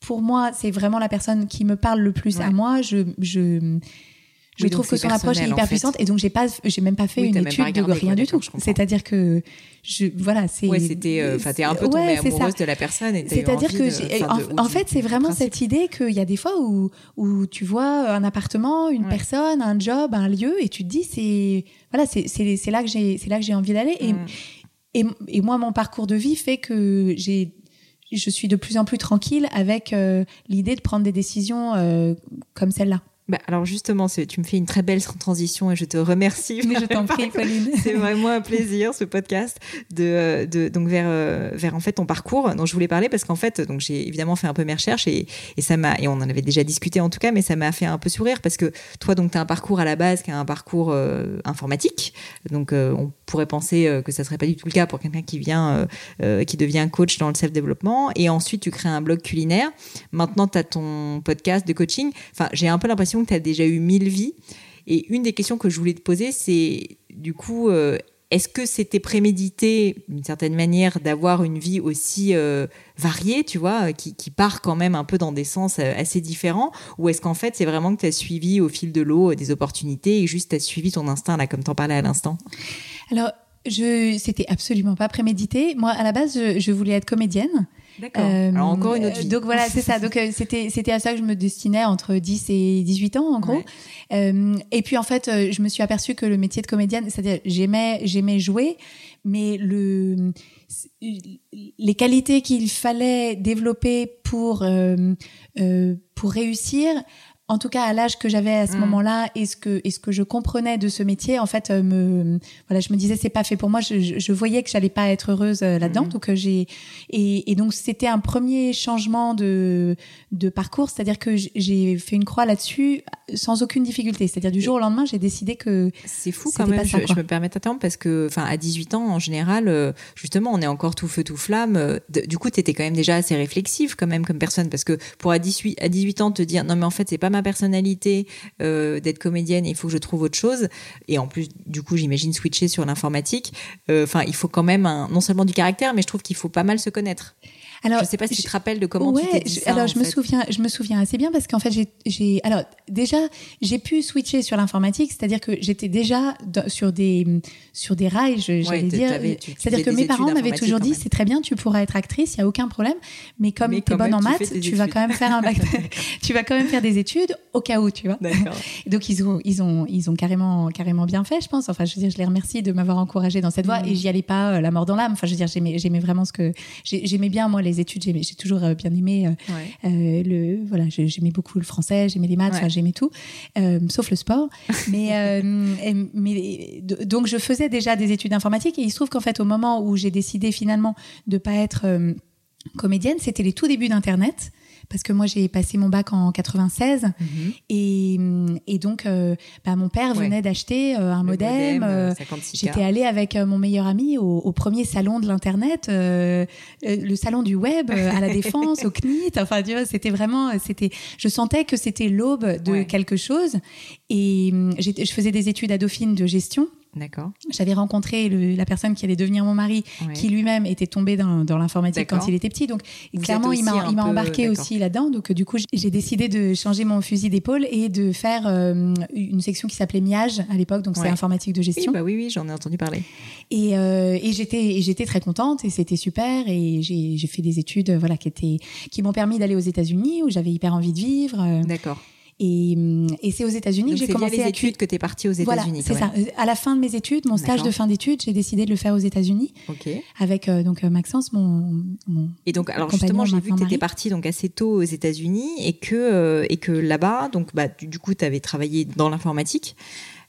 pour moi, c'est vraiment la personne qui me parle le plus à moi. Je, je, je trouve que son approche est hyper puissante et donc j'ai pas j'ai même pas fait une étude de rien du tout. c'est-à-dire que je voilà c'est ouais c'était euh, enfin t'es un peu tombée amoureuse de la personne c'est-à-dire que en, fait c'est vraiment cette idée qu'il y a des fois où où tu vois un appartement une personne un job un lieu et tu te dis c'est voilà c'est c'est là que j'ai c'est là que j'ai envie d'aller et, mm. et et moi mon parcours de vie fait que j'ai je suis de plus en plus tranquille avec euh, l'idée de prendre des décisions euh, comme celle-là. Bah, alors justement, tu me fais une très belle transition et je te remercie. Mais je t'en prie, Pauline. C'est vraiment un plaisir ce podcast de, euh, de donc vers euh, vers en fait ton parcours dont je voulais parler parce qu'en fait donc j'ai évidemment fait un peu mes recherches et, et ça m'a et on en avait déjà discuté en tout cas mais ça m'a fait un peu sourire parce que toi donc tu as un parcours à la base qui est un parcours euh, informatique donc on pourrait penser que ça serait pas du tout le cas pour quelqu'un qui vient qui devient coach dans le self développement et ensuite tu crées un blog culinaire. Maintenant tu as ton podcast de coaching. Enfin, j'ai un peu l'impression que tu as déjà eu mille vies. Et une des questions que je voulais te poser, c'est du coup, euh, est-ce que c'était prémédité d'une certaine manière d'avoir une vie aussi euh, variée, tu vois, qui, part quand même un peu dans des sens euh, assez différents? Ou est-ce qu'en fait, c'est vraiment que tu as suivi au fil de l'eau des opportunités et juste tu as suivi ton instinct, là, comme tu en parlais à l'instant? Alors, je, c'était absolument pas prémédité. Moi, à la base, je voulais être comédienne. D'accord. Euh, Alors encore une autre vie. Donc voilà, c'est ça. Donc euh, c'était c'était à ça que je me destinais entre 10 et 18 ans en gros. Euh, et puis en fait, euh, je me suis aperçue que le métier de comédienne, c'est-à-dire j'aimais j'aimais jouer, mais le les qualités qu'il fallait développer pour pour réussir en tout cas à l'âge que j'avais à ce mm. moment-là et ce que et ce que je comprenais de ce métier en fait euh, me voilà je me disais c'est pas fait pour moi. Je, je, voyais que j'allais pas être heureuse euh, là-dedans. Mm. donc euh, j'ai et, et, donc c'était un premier changement de de parcours. C'est-à-dire que j'ai fait une croix là-dessus sans aucune difficulté. C'est-à-dire du jour au lendemain j'ai décidé que c'est fou quand même je, je, me permets d'attendre parce que enfin à 18 ans en général justement on est encore tout feu tout flamme. Du coup tu étais quand même déjà assez réflexive quand même comme personne. Parce que pour à 18 à 18 ans te dire non mais en fait c'est pas ma personnalité euh, d'être comédienne il faut que je trouve autre chose. Et en plus, du coup, j'imagine switcher sur l'informatique. Euh, enfin, il faut quand même non seulement du caractère, mais je trouve qu'il faut pas mal se connaître. Alors, je sais pas si tu te rappelles de comment tu t'es dit Alors, je me souviens, je me souviens assez bien parce qu'en fait, j'ai, alors déjà, j'ai pu switcher sur l'informatique, c'est-à-dire que j'étais déjà sur des sur des rails, j'allais dire. C'est-à-dire que mes parents m'avaient toujours dit, c'est très bien, tu pourras être actrice, il y a aucun problème, mais comme tu es bonne en maths, tu, vas quand même faire un bac, tu vas quand même faire des études au cas où, tu vois. Donc ils ont ils ont ils ont carrément carrément bien fait, je pense. Enfin, je veux dire, je les remercie de m'avoir encouragée dans cette voie et j'y allais pas euh, la mort dans l'âme. Enfin, je veux dire, j'aimais j'aimais vraiment ce que j'aimais bien moi les études, j'ai toujours euh, bien aimé euh, euh, le voilà, j'aimais beaucoup le français, j'aimais les maths, j'aimais tout, sauf le sport. mais mais donc je faisais déjà des études informatiques et il se trouve qu'en fait au moment où j'ai décidé finalement de pas être comédienne, c'était les tout débuts d'Internet parce que moi j'ai passé mon bac en 96 Mhm. et, et donc euh, bah, mon père Ouais. venait d'acheter euh, un Le modem. euh, 56K. J'étais allée avec mon meilleur ami au, au premier salon de l'internet, le salon du web à la défense, au CNIT. Enfin, tu vois, c'était vraiment, c'était. Je sentais que c'était l'aube de Ouais. quelque chose. Et hum, je faisais des études à Dauphine de gestion. D'accord. J'avais rencontré le- la personne qui allait devenir mon mari, Ouais. qui lui-même était tombé dans, dans l'informatique quand il était petit. Donc, Vous clairement, il m'a peu- embarqué aussi là-dedans. Donc, du coup, j'ai décidé de changer mon fusil d'épaule et de faire euh, une section qui s'appelait MIAGE à l'époque. Donc, Ouais. c'est informatique de Oui, gestion. bah oui, oui, j'en ai entendu parler. Et, euh, et j'étais très contente et c'était super et j'ai fait des études voilà qui étaient qui m'ont permis d'aller aux États-Unis où j'avais hyper envie de vivre euh, D'accord. Et hum, et c'est aux États-Unis que j'ai c'est via commencé les à études que tu es partie aux voilà, États-Unis. c'est quand ça. même. À la fin de mes études, mon stage de fin d'études, j'ai décidé de le faire aux États-Unis Ok. avec euh, donc euh, Maxence, mon, mon Et donc, alors justement, j'ai vu que tu étais partie donc assez tôt aux États-Unis et que euh, et que là-bas, donc bah du, du coup, tu avais travaillé dans l'informatique.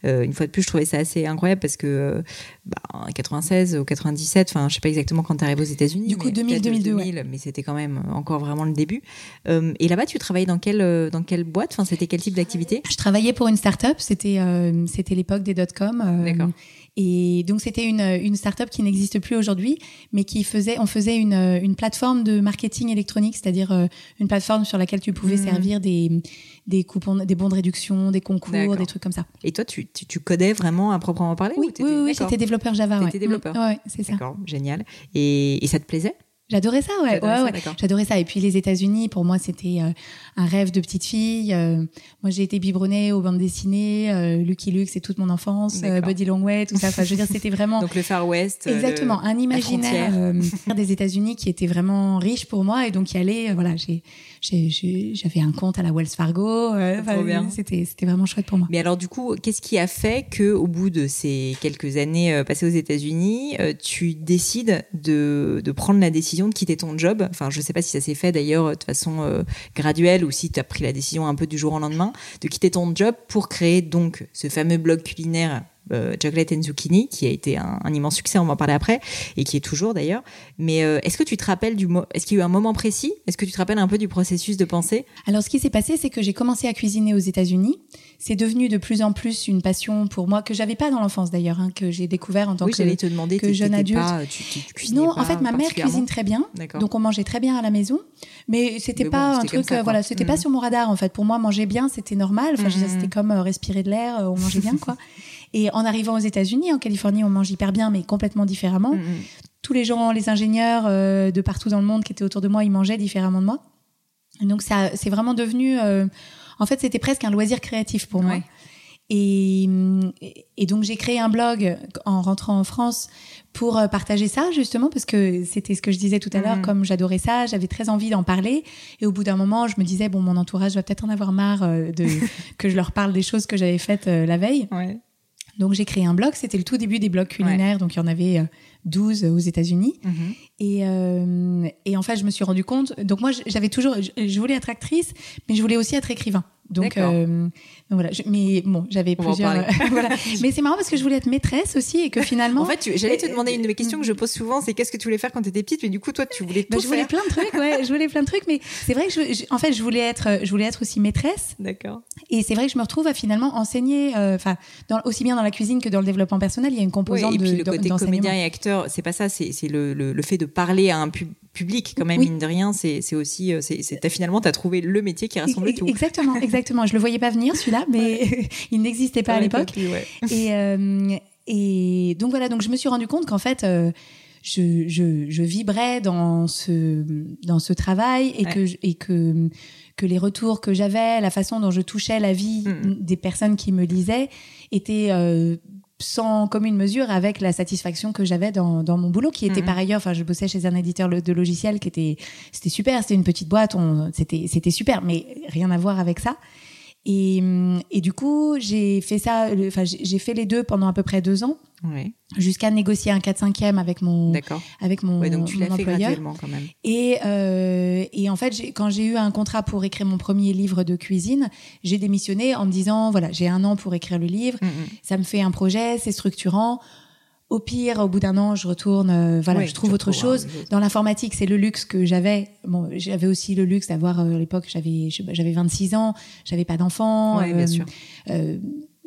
Euh, une fois de plus, je trouvais ça assez incroyable parce que euh, bah, en 96 ou 97, enfin, je sais pas exactement quand tu arrives aux États-Unis. Du coup, mais 2000, peut-être 2002, 2000, mais c'était quand même encore vraiment le début. Euh, et là-bas, tu travaillais dans quelle euh, dans quelle boîte? Enfin, c'était quel type d'activité? Je travaillais pour une start-up, c'était euh, c'était l'époque des dot-com. euh, D'accord. Et donc c'était une, une start-up qui n'existe plus aujourd'hui, mais qui faisait, on faisait une, une plateforme de marketing électronique, c'est-à-dire euh, une plateforme sur laquelle tu pouvais Mhm. servir des, des coupons, des bons de réduction, des concours, des trucs comme ça. Et toi, tu, tu, tu codais vraiment à proprement parler Oui, ou oui, oui, j'étais développeur Java. Ouais. développeur. Mm, Ouais, c'est ça. D'accord, génial. Et, et ça te plaisait? J'adorais ça, ouais. T'adorais ouais, ça, ouais. J'adorais ça. Et puis les États-Unis, pour moi, c'était euh, un rêve de petite fille. Euh, moi, j'ai été biberonnée aux bandes dessinées, euh, Lucky Luke, c'est toute mon enfance, euh. Buddy Longway, tout ça. Enfin, je veux dire, c'était vraiment Donc le Far West. exactement le- un imaginaire des États-Unis qui était vraiment riche pour moi. Et donc, y aller, voilà, j'avais un compte à la Wells Fargo. C'était, vraiment chouette pour moi. Mais alors du coup, qu'est-ce qui a fait que au bout de ces quelques années passées aux États-Unis, tu décides de, de prendre la décision de quitter ton job. Enfin, je sais pas si ça s'est fait d'ailleurs de façon euh, graduelle ou si tu as pris la décision un peu du jour au lendemain de quitter ton job pour créer donc ce fameux blog culinaire euh, Chocolate and Zucchini qui a été un, un immense succès, on va en parler après et qui est toujours d'ailleurs. Mais euh, est-ce que tu te rappelles du est-ce qu'il y a eu un moment précis? Est-ce que tu te rappelles un peu du processus de pensée? Alors, ce qui s'est passé, c'est que j'ai commencé à cuisiner aux États-Unis. C'est devenu de plus en plus une passion pour moi que j'avais pas dans l'enfance d'ailleurs, hein, que j'ai découvert en tant Oui, que j'allais te demander que jeune adulte. pas- tu, tu, tu Non, pas en fait, ma mère cuisine très bien. Donc on mangeait très bien à la maison, mais c'était bon, pas un truc, ça, euh, voilà, c'était pas Mhm. sur mon radar en fait. Pour moi, manger bien, c'était normal. Enfin, Mhm. c'était comme euh, respirer de l'air, on mangeait bien quoi. Et en arrivant aux États-Unis, en Californie, on mange hyper bien, mais complètement différemment. Mm, mm. Tous les gens, les ingénieurs euh, de partout dans le monde qui étaient autour de moi, ils mangeaient différemment de moi. Et donc ça, c'est vraiment devenu, euh, en fait, c'était presque un loisir créatif pour moi. Et, et donc j'ai créé un blog en rentrant en France pour euh, partager ça justement parce que c'était ce que je disais tout à l'heure Mhm. comme j'adorais ça j'avais très envie d'en parler et au bout d'un moment je me disais bon mon entourage va peut-être en avoir marre de que je leur parle des choses que j'avais faites la veille Ouais. Donc j'ai créé un blog c'était le tout début des blogs culinaires donc il y en avait euh, 12 aux États-Unis Mhm. et, euh, et en fait, je me suis rendu compte. Donc moi, j'avais toujours, je voulais être actrice, mais je voulais aussi être écrivain. Donc, euh, donc voilà. je- mais bon, j'avais plusieurs. voilà. Mais c'est marrant parce que je voulais être maîtresse aussi et que finalement. En fait, j'allais te demander une des questions que je pose souvent, c'est qu'est-ce que tu voulais faire quand tu étais petite, mais du coup, toi, tu voulais tout bah, je voulais faire. plein de trucs, ouais, je voulais plein de trucs, mais c'est vrai que je, je- en fait, je voulais être, je voulais être aussi maîtresse, D'accord. et c'est vrai que je me retrouve à finalement enseigner, euh, enfin, aussi bien dans la cuisine que dans le développement personnel, il y a une composante et puis de, le côté comédien et acteur, c'est pas ça, c'est le, le, le fait de parler à un pub- public quand même Oui. mine de rien. C'est aussi, euh, c'est finalement t'as trouvé le métier qui rassemble tout. Exactement, exactement. Je le voyais pas venir celui-là, mais il n'existait pas à l'époque. ouais. Et, euh, et donc voilà, donc je me suis rendu compte qu'en fait, euh, je, je, je vibrais dans ce, dans ce travail et, Ouais. que, et que, que les retours que j'avais, la façon dont je touchais la vie Mhm. des personnes qui me lisaient, étaient euh, sans commune mesure avec la satisfaction que j'avais dans, dans mon boulot, qui était Mhm. par ailleurs, enfin, je bossais chez un éditeur de logiciels qui était, c'était super, c'était une petite boîte, on, c'était, c'était super, mais rien à voir avec ça. Et, hum, et du coup, j'ai fait ça, enfin, j'ai fait les deux pendant à peu près deux ans, Ouais, jusqu'à négocier un 4-5e avec mon, avec mon, Ouais, donc tu mon fait employeur. quand même. Et, euh, et en fait, quand j'ai eu un contrat pour écrire mon premier livre de cuisine, j'ai démissionné en me disant, voilà, j'ai un an pour écrire le livre, Mm, mm. ça me fait un projet, c'est structurant. Au pire, au bout d'un an, je retourne, euh, voilà, je trouve autre chose. Dans l'informatique, c'est le luxe que j'avais. Bon, j'avais aussi le luxe d'avoir euh, à l'époque, j'avais j'avais 26 ans, j'avais pas d'enfant. bien sûr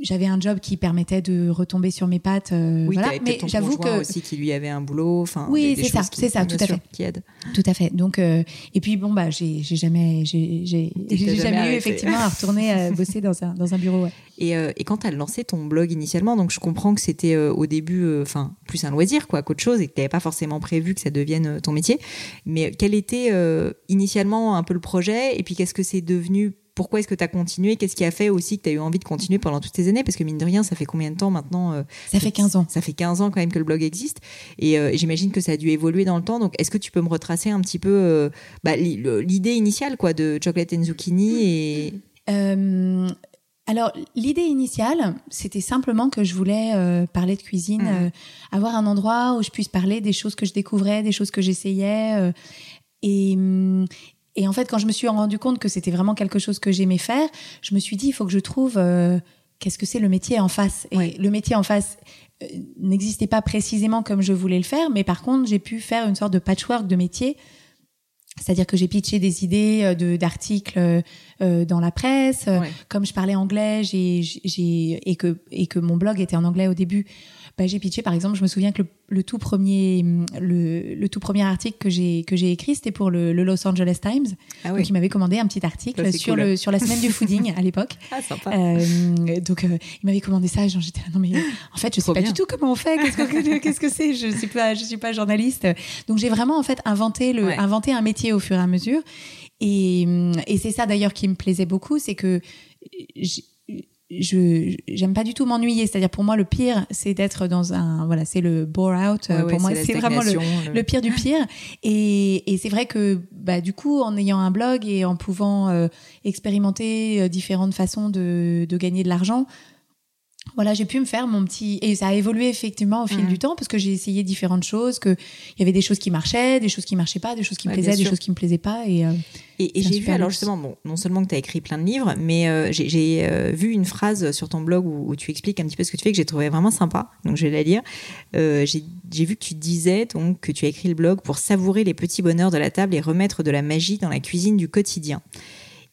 j'avais un job qui permettait de retomber sur mes pattes. Euh, oui, voilà. mais j'avoue que aussi qui lui avait un boulot. Enfin, oui, c'est ça, c'est ça, tout à fait, qui aide. Tout à fait. Donc, euh, et puis bon bah, j'ai jamais, j'ai jamais, jamais eu effectivement à retourner euh, bosser dans un dans un bureau. Ouais. Et, euh, et, quand tu as lancé ton blog initialement, donc je comprends que c'était euh, au début, enfin plus un loisir quoi qu'autre chose, et que tu n'avais pas forcément prévu que ça devienne ton métier. Mais quel était initialement un peu le projet, et puis qu'est-ce que c'est devenu pourquoi est-ce que tu as continué? Qu'est-ce qui a fait aussi que tu as eu envie de continuer pendant toutes ces années? Parce que mine de rien, ça fait combien de temps maintenant euh, Ça fait 15 ans. Ça fait 15 ans quand même que le blog existe. Euh, et j'imagine que ça a dû évoluer dans le temps. Donc, est-ce que tu peux me retracer un petit peu euh, bah, l'idée initiale quoi, de Chocolate and Zucchini et... alors, l'idée initiale, c'était simplement que je voulais parler de cuisine, mmh. avoir un endroit où je puisse parler des choses que je découvrais, des choses que j'essayais. et, hum, et en fait, quand je me suis rendu compte que c'était vraiment quelque chose que j'aimais faire, je me suis dit, il faut que je trouve euh, qu'est-ce que c'est le métier en face. Et le métier en face euh, n'existait pas précisément comme je voulais le faire, mais par contre, j'ai pu faire une sorte de patchwork de métier. C'est-à-dire que j'ai pitché des idées euh, de d'articles dans la presse. Comme je parlais anglais, j'ai, j'ai et que et que mon blog était en anglais au début, bah, j'ai pitché par exemple, je me souviens que le, tout premier le, le, tout premier article que j'ai que j'ai écrit, c'était pour le, Los Angeles Times. Ah Donc il m'avait commandé un petit article sur le sur la semaine du fooding à l'époque. Ah sympa. Euh, donc euh, il m'avait commandé ça, genre j'étais là non mais en fait je sais pas du tout comment on fait, qu'est-ce que qu'est-ce que c'est, je suis pas je suis pas journaliste. Donc j'ai vraiment en fait inventé le inventé un métier au fur et à mesure. Et, et c'est ça d'ailleurs qui me plaisait beaucoup, c'est que je j'aime pas du tout m'ennuyer. C'est-à-dire pour moi le pire c'est d'être dans un voilà c'est le bore out. Pour moi c'est vraiment le, le, pire du pire. Et, et c'est vrai que bah du coup en ayant un blog et en pouvant euh, expérimenter euh, différentes façons de, de gagner de l'argent voilà, j'ai pu me faire mon petit et ça a évolué effectivement au fil mmh. du temps parce que j'ai essayé différentes choses, que il y avait des choses qui marchaient, des choses qui marchaient pas, des choses qui me plaisaient, des choses qui me plaisaient pas et euh, et, j'ai vu alors justement bon, non seulement que tu as écrit plein de livres, mais euh, j'ai euh, vu une phrase sur ton blog où, tu expliques un petit peu ce que tu fais que j'ai trouvé vraiment sympa, donc je vais la lire. j'ai vu que tu disais donc que tu as écrit le blog pour savourer les petits bonheurs de la table et remettre de la magie dans la cuisine du quotidien.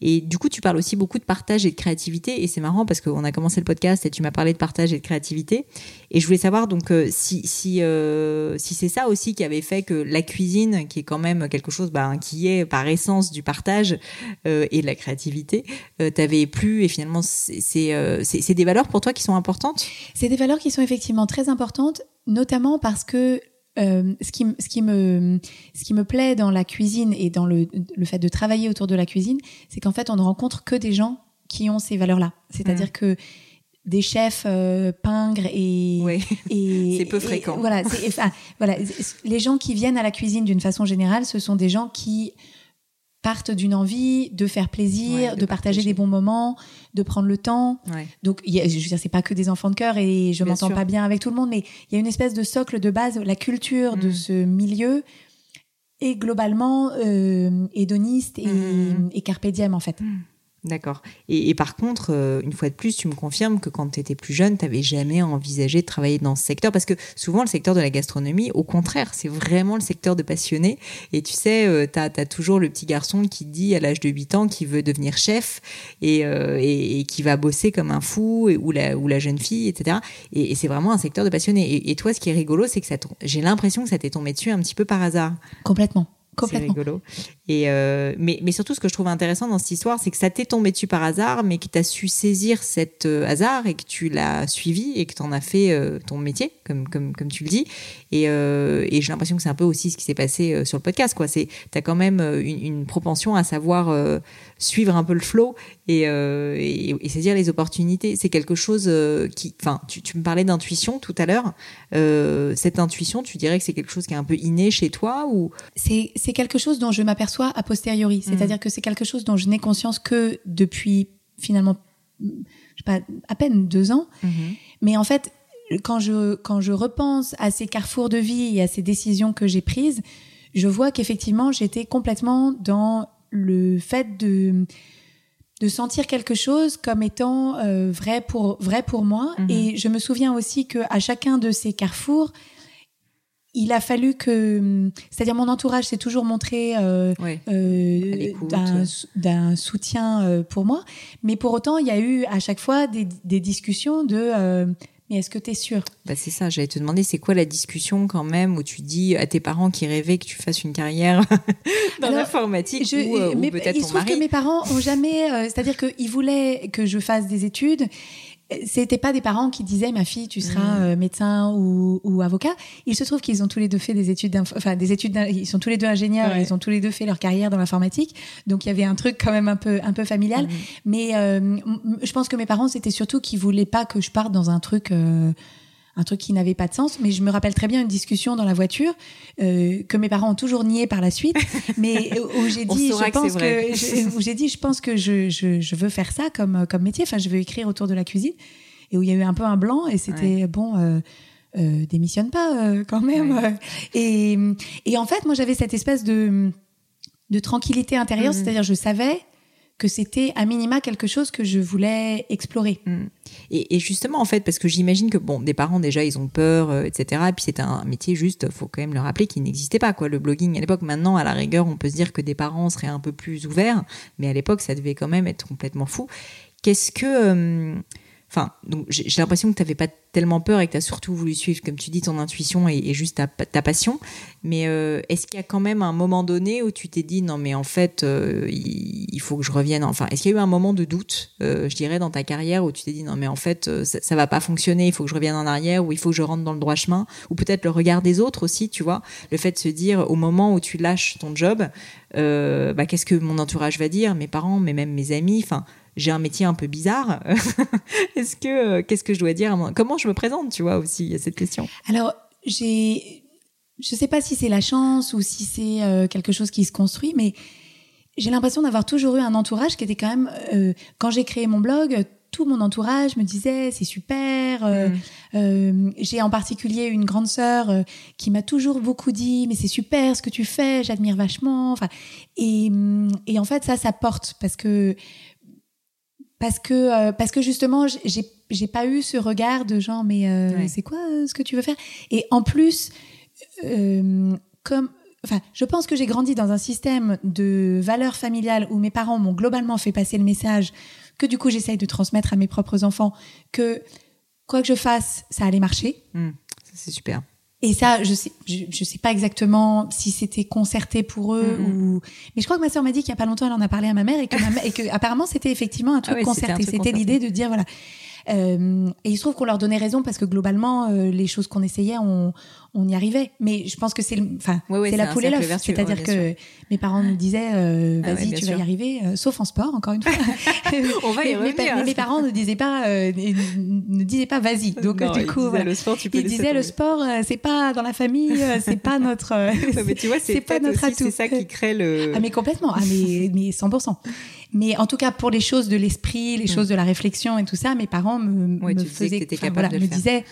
Et du coup, tu parles aussi beaucoup de partage et de créativité. Et c'est marrant parce qu'on a commencé le podcast et tu m'as parlé de partage et de créativité. Et je voulais savoir donc euh, si si euh, si c'est ça aussi qui avait fait que la cuisine, qui est quand même quelque chose bah, qui est par essence du partage euh, et de la créativité, t'avait plu. Et finalement, c'est des valeurs pour toi qui sont importantes? C'est des valeurs qui sont effectivement très importantes, notamment parce que euh, ce, qui, ce, qui me, ce qui me plaît dans la cuisine et dans le, le fait de travailler autour de la cuisine, c'est qu'en fait, on ne rencontre que des gens qui ont ces valeurs-là. C'est-à-dire mmh. que des chefs euh, pingres et, et c'est peu fréquent. voilà, enfin, voilà, les gens qui viennent à la cuisine d'une façon générale, ce sont des gens qui partent d'une envie de faire plaisir, de, partager, des bons moments, de prendre le temps. Donc, je veux dire, c'est pas que des enfants de cœur et je m'entends pas bien avec tout le monde, mais il y a une espèce de socle de base, la culture de mm. ce milieu est globalement euh, hédoniste et, mm. et carpe diem en fait. Mm. D'accord. Et, par contre, euh, une fois de plus, tu me confirmes que quand tu étais plus jeune, tu n'avais jamais envisagé de travailler dans ce secteur? Parce que souvent, le secteur de la gastronomie, au contraire, c'est vraiment le secteur de passionnés. Et tu sais, euh, tu as, toujours le petit garçon qui dit à l'âge de 8 ans qu'il veut devenir chef euh, et, et, qui va bosser comme un fou, ou, la, ou la jeune fille, etc. Et, c'est vraiment un secteur de passionnés. Et, toi, ce qui est rigolo, c'est que j'ai l'impression que ça t'est tombé dessus un petit peu par hasard. Complètement. C'est rigolo. Et euh, mais, mais surtout, ce que je trouve intéressant dans cette histoire, c'est que ça t'est tombé dessus par hasard, mais que tu as su saisir cet euh, hasard et que tu l'as suivi et que tu en as fait euh, ton métier, comme, comme, comme tu le dis. Et, et j'ai l'impression que c'est un peu aussi ce qui s'est passé sur le podcast. Tu as quand même une, une propension à savoir suivre un peu le flow et, euh, et, saisir les opportunités. C'est quelque chose euh, qui, enfin, tu, tu, me parlais d'intuition tout à l'heure. Euh, cette intuition, tu dirais que c'est quelque chose qui est un peu inné chez toi ou? C'est c'est quelque chose dont je m'aperçois a posteriori. Mmh. C'est-à-dire que c'est quelque chose dont je n'ai conscience que depuis finalement, je sais pas, à peine deux ans. Mmh. Mais en fait, quand je quand je repense à ces carrefours de vie et à ces décisions que j'ai prises, je vois qu'effectivement j'étais complètement dans le fait de de sentir quelque chose comme étant euh, vrai pour vrai pour moi. Mhm. Et je me souviens aussi que à chacun de ces carrefours, il a fallu que, c'est-à-dire mon entourage s'est toujours montré euh, euh, d'un soutien pour moi, mais pour autant il y a eu à chaque fois des, des discussions de mais est-ce que tu es sûr Bah c'est ça, j'allais te demander, c'est quoi la discussion quand même où tu dis à tes parents qui rêvaient que tu fasses une carrière dans l'informatique ou, euh, ou mais peut-être il ton se trouve mari? que mes parents ont jamais, euh, c'est-à-dire qu'ils voulaient que je fasse des études. C'était pas des parents qui disaient ma fille tu seras Mm. euh, médecin ou, ou avocat. Il se trouve qu'ils ont tous les deux fait des études, enfin des études, ils sont tous les deux ingénieurs, Ouais. ils ont tous les deux fait leur carrière dans l'informatique. Donc il y avait un truc quand même un peu un peu familial. Mhm. Mais euh, je pense que mes parents c'était surtout qu'ils voulaient pas que je parte dans un truc. euh, un truc qui n'avait pas de sens, mais je me rappelle très bien une discussion dans la voiture euh, que mes parents ont toujours nié par la suite, mais où j'ai dit, je pense que, je- où j'ai dit, je pense que je, je, je veux faire ça comme comme métier. Enfin, je veux écrire autour de la cuisine, et où il y a eu un peu un blanc, et c'était bon. Euh, euh, démissionne pas euh, quand même. Ouais. euh. Et, et en fait, moi, j'avais cette espèce de, de tranquillité intérieure, Mhm. c'est-à-dire je savais que c'était à minima quelque chose que je voulais explorer. Et, et justement, en fait, parce que j'imagine que, bon, des parents, déjà, ils ont peur, euh, etc. Et puis, c'est un métier juste, faut quand même le rappeler, qui n'existait pas, quoi. Le blogging à l'époque, maintenant, à la rigueur, on peut se dire que des parents seraient un peu plus ouverts. Mais à l'époque, ça devait quand même être complètement fou. Qu'est-ce que. euh, Enfin, donc j'ai l'impression que tu n'avais pas tellement peur et que tu as surtout voulu suivre, comme tu dis, ton intuition et, juste ta, passion. Mais euh, est-ce qu'il y a quand même un moment donné où tu t'es dit non, mais en fait, euh, il, faut que je revienne? Enfin, est-ce qu'il y a eu un moment de doute, euh, je dirais, dans ta carrière où tu t'es dit non, mais en fait, ça, ça va pas fonctionner, il faut que je revienne en arrière ou il faut que je rentre dans le droit chemin? Ou peut-être le regard des autres aussi, tu vois Le fait de se dire au moment où tu lâches ton job, bah, qu'est-ce que mon entourage va dire? Mes parents, mais même mes amis Enfin, j'ai un métier un peu bizarre. Est-ce que euh, qu'est-ce que je dois dire Comment je me présente, tu vois aussi Il y a cette question? Alors, j'ai, je sais pas si c'est la chance ou si c'est euh, quelque chose qui se construit, mais j'ai l'impression d'avoir toujours eu un entourage qui était quand même, euh, quand j'ai créé mon blog, tout mon entourage me disait c'est super. euh, Mm. euh, j'ai en particulier une grande sœur euh, qui m'a toujours beaucoup dit mais c'est super ce que tu fais, j'admire vachement. Enfin, et, et en fait ça, ça porte parce que parce que euh, parce que justement j'ai- j'ai pas eu ce regard de genre mais euh, Ouais. c'est quoi euh, ce que tu veux faire? Et en plus comme enfin je pense que j'ai grandi dans un système de valeurs familiales où mes parents m'ont globalement fait passer le message que du coup j'essaye de transmettre à mes propres enfants que quoi que je fasse ça allait marcher Mm. Ça, C'est super. Et ça, je sais, je, je sais pas exactement si c'était concerté pour eux ou. Mais je crois que ma sœur m'a dit qu'il y a pas longtemps, elle en a parlé à ma mère et que, ma mère- et que apparemment c'était effectivement un truc Ah un concerté. truc C'était l'idée de dire voilà. Euh, et il se trouve qu'on leur donnait raison parce que globalement, euh, les choses qu'on essayait, on, on y arrivait. Mais je pense que c'est, enfin, la poule et l'œuf. C'est-à-dire que mes parents nous disaient, euh, Ah ouais, vas-y, tu sûr. vas y arriver, sauf en sport, encore une fois. On va y mais, mes revenir. mais mes parents ne disaient pas, ne disaient pas vas-y. Donc Non, du ils coup, disaient, voilà. le sport, tu peux le c'est pas dans la famille, c'est pas notre. mais tu vois, c'est pas notre atout. C'est ça qui crée le. Ah mais complètement, ah mais, mais 100%. Mais en tout cas pour les choses de l'esprit, les choses de la réflexion et tout ça, mes parents me, Mm. Faisaient, voilà, me disaient,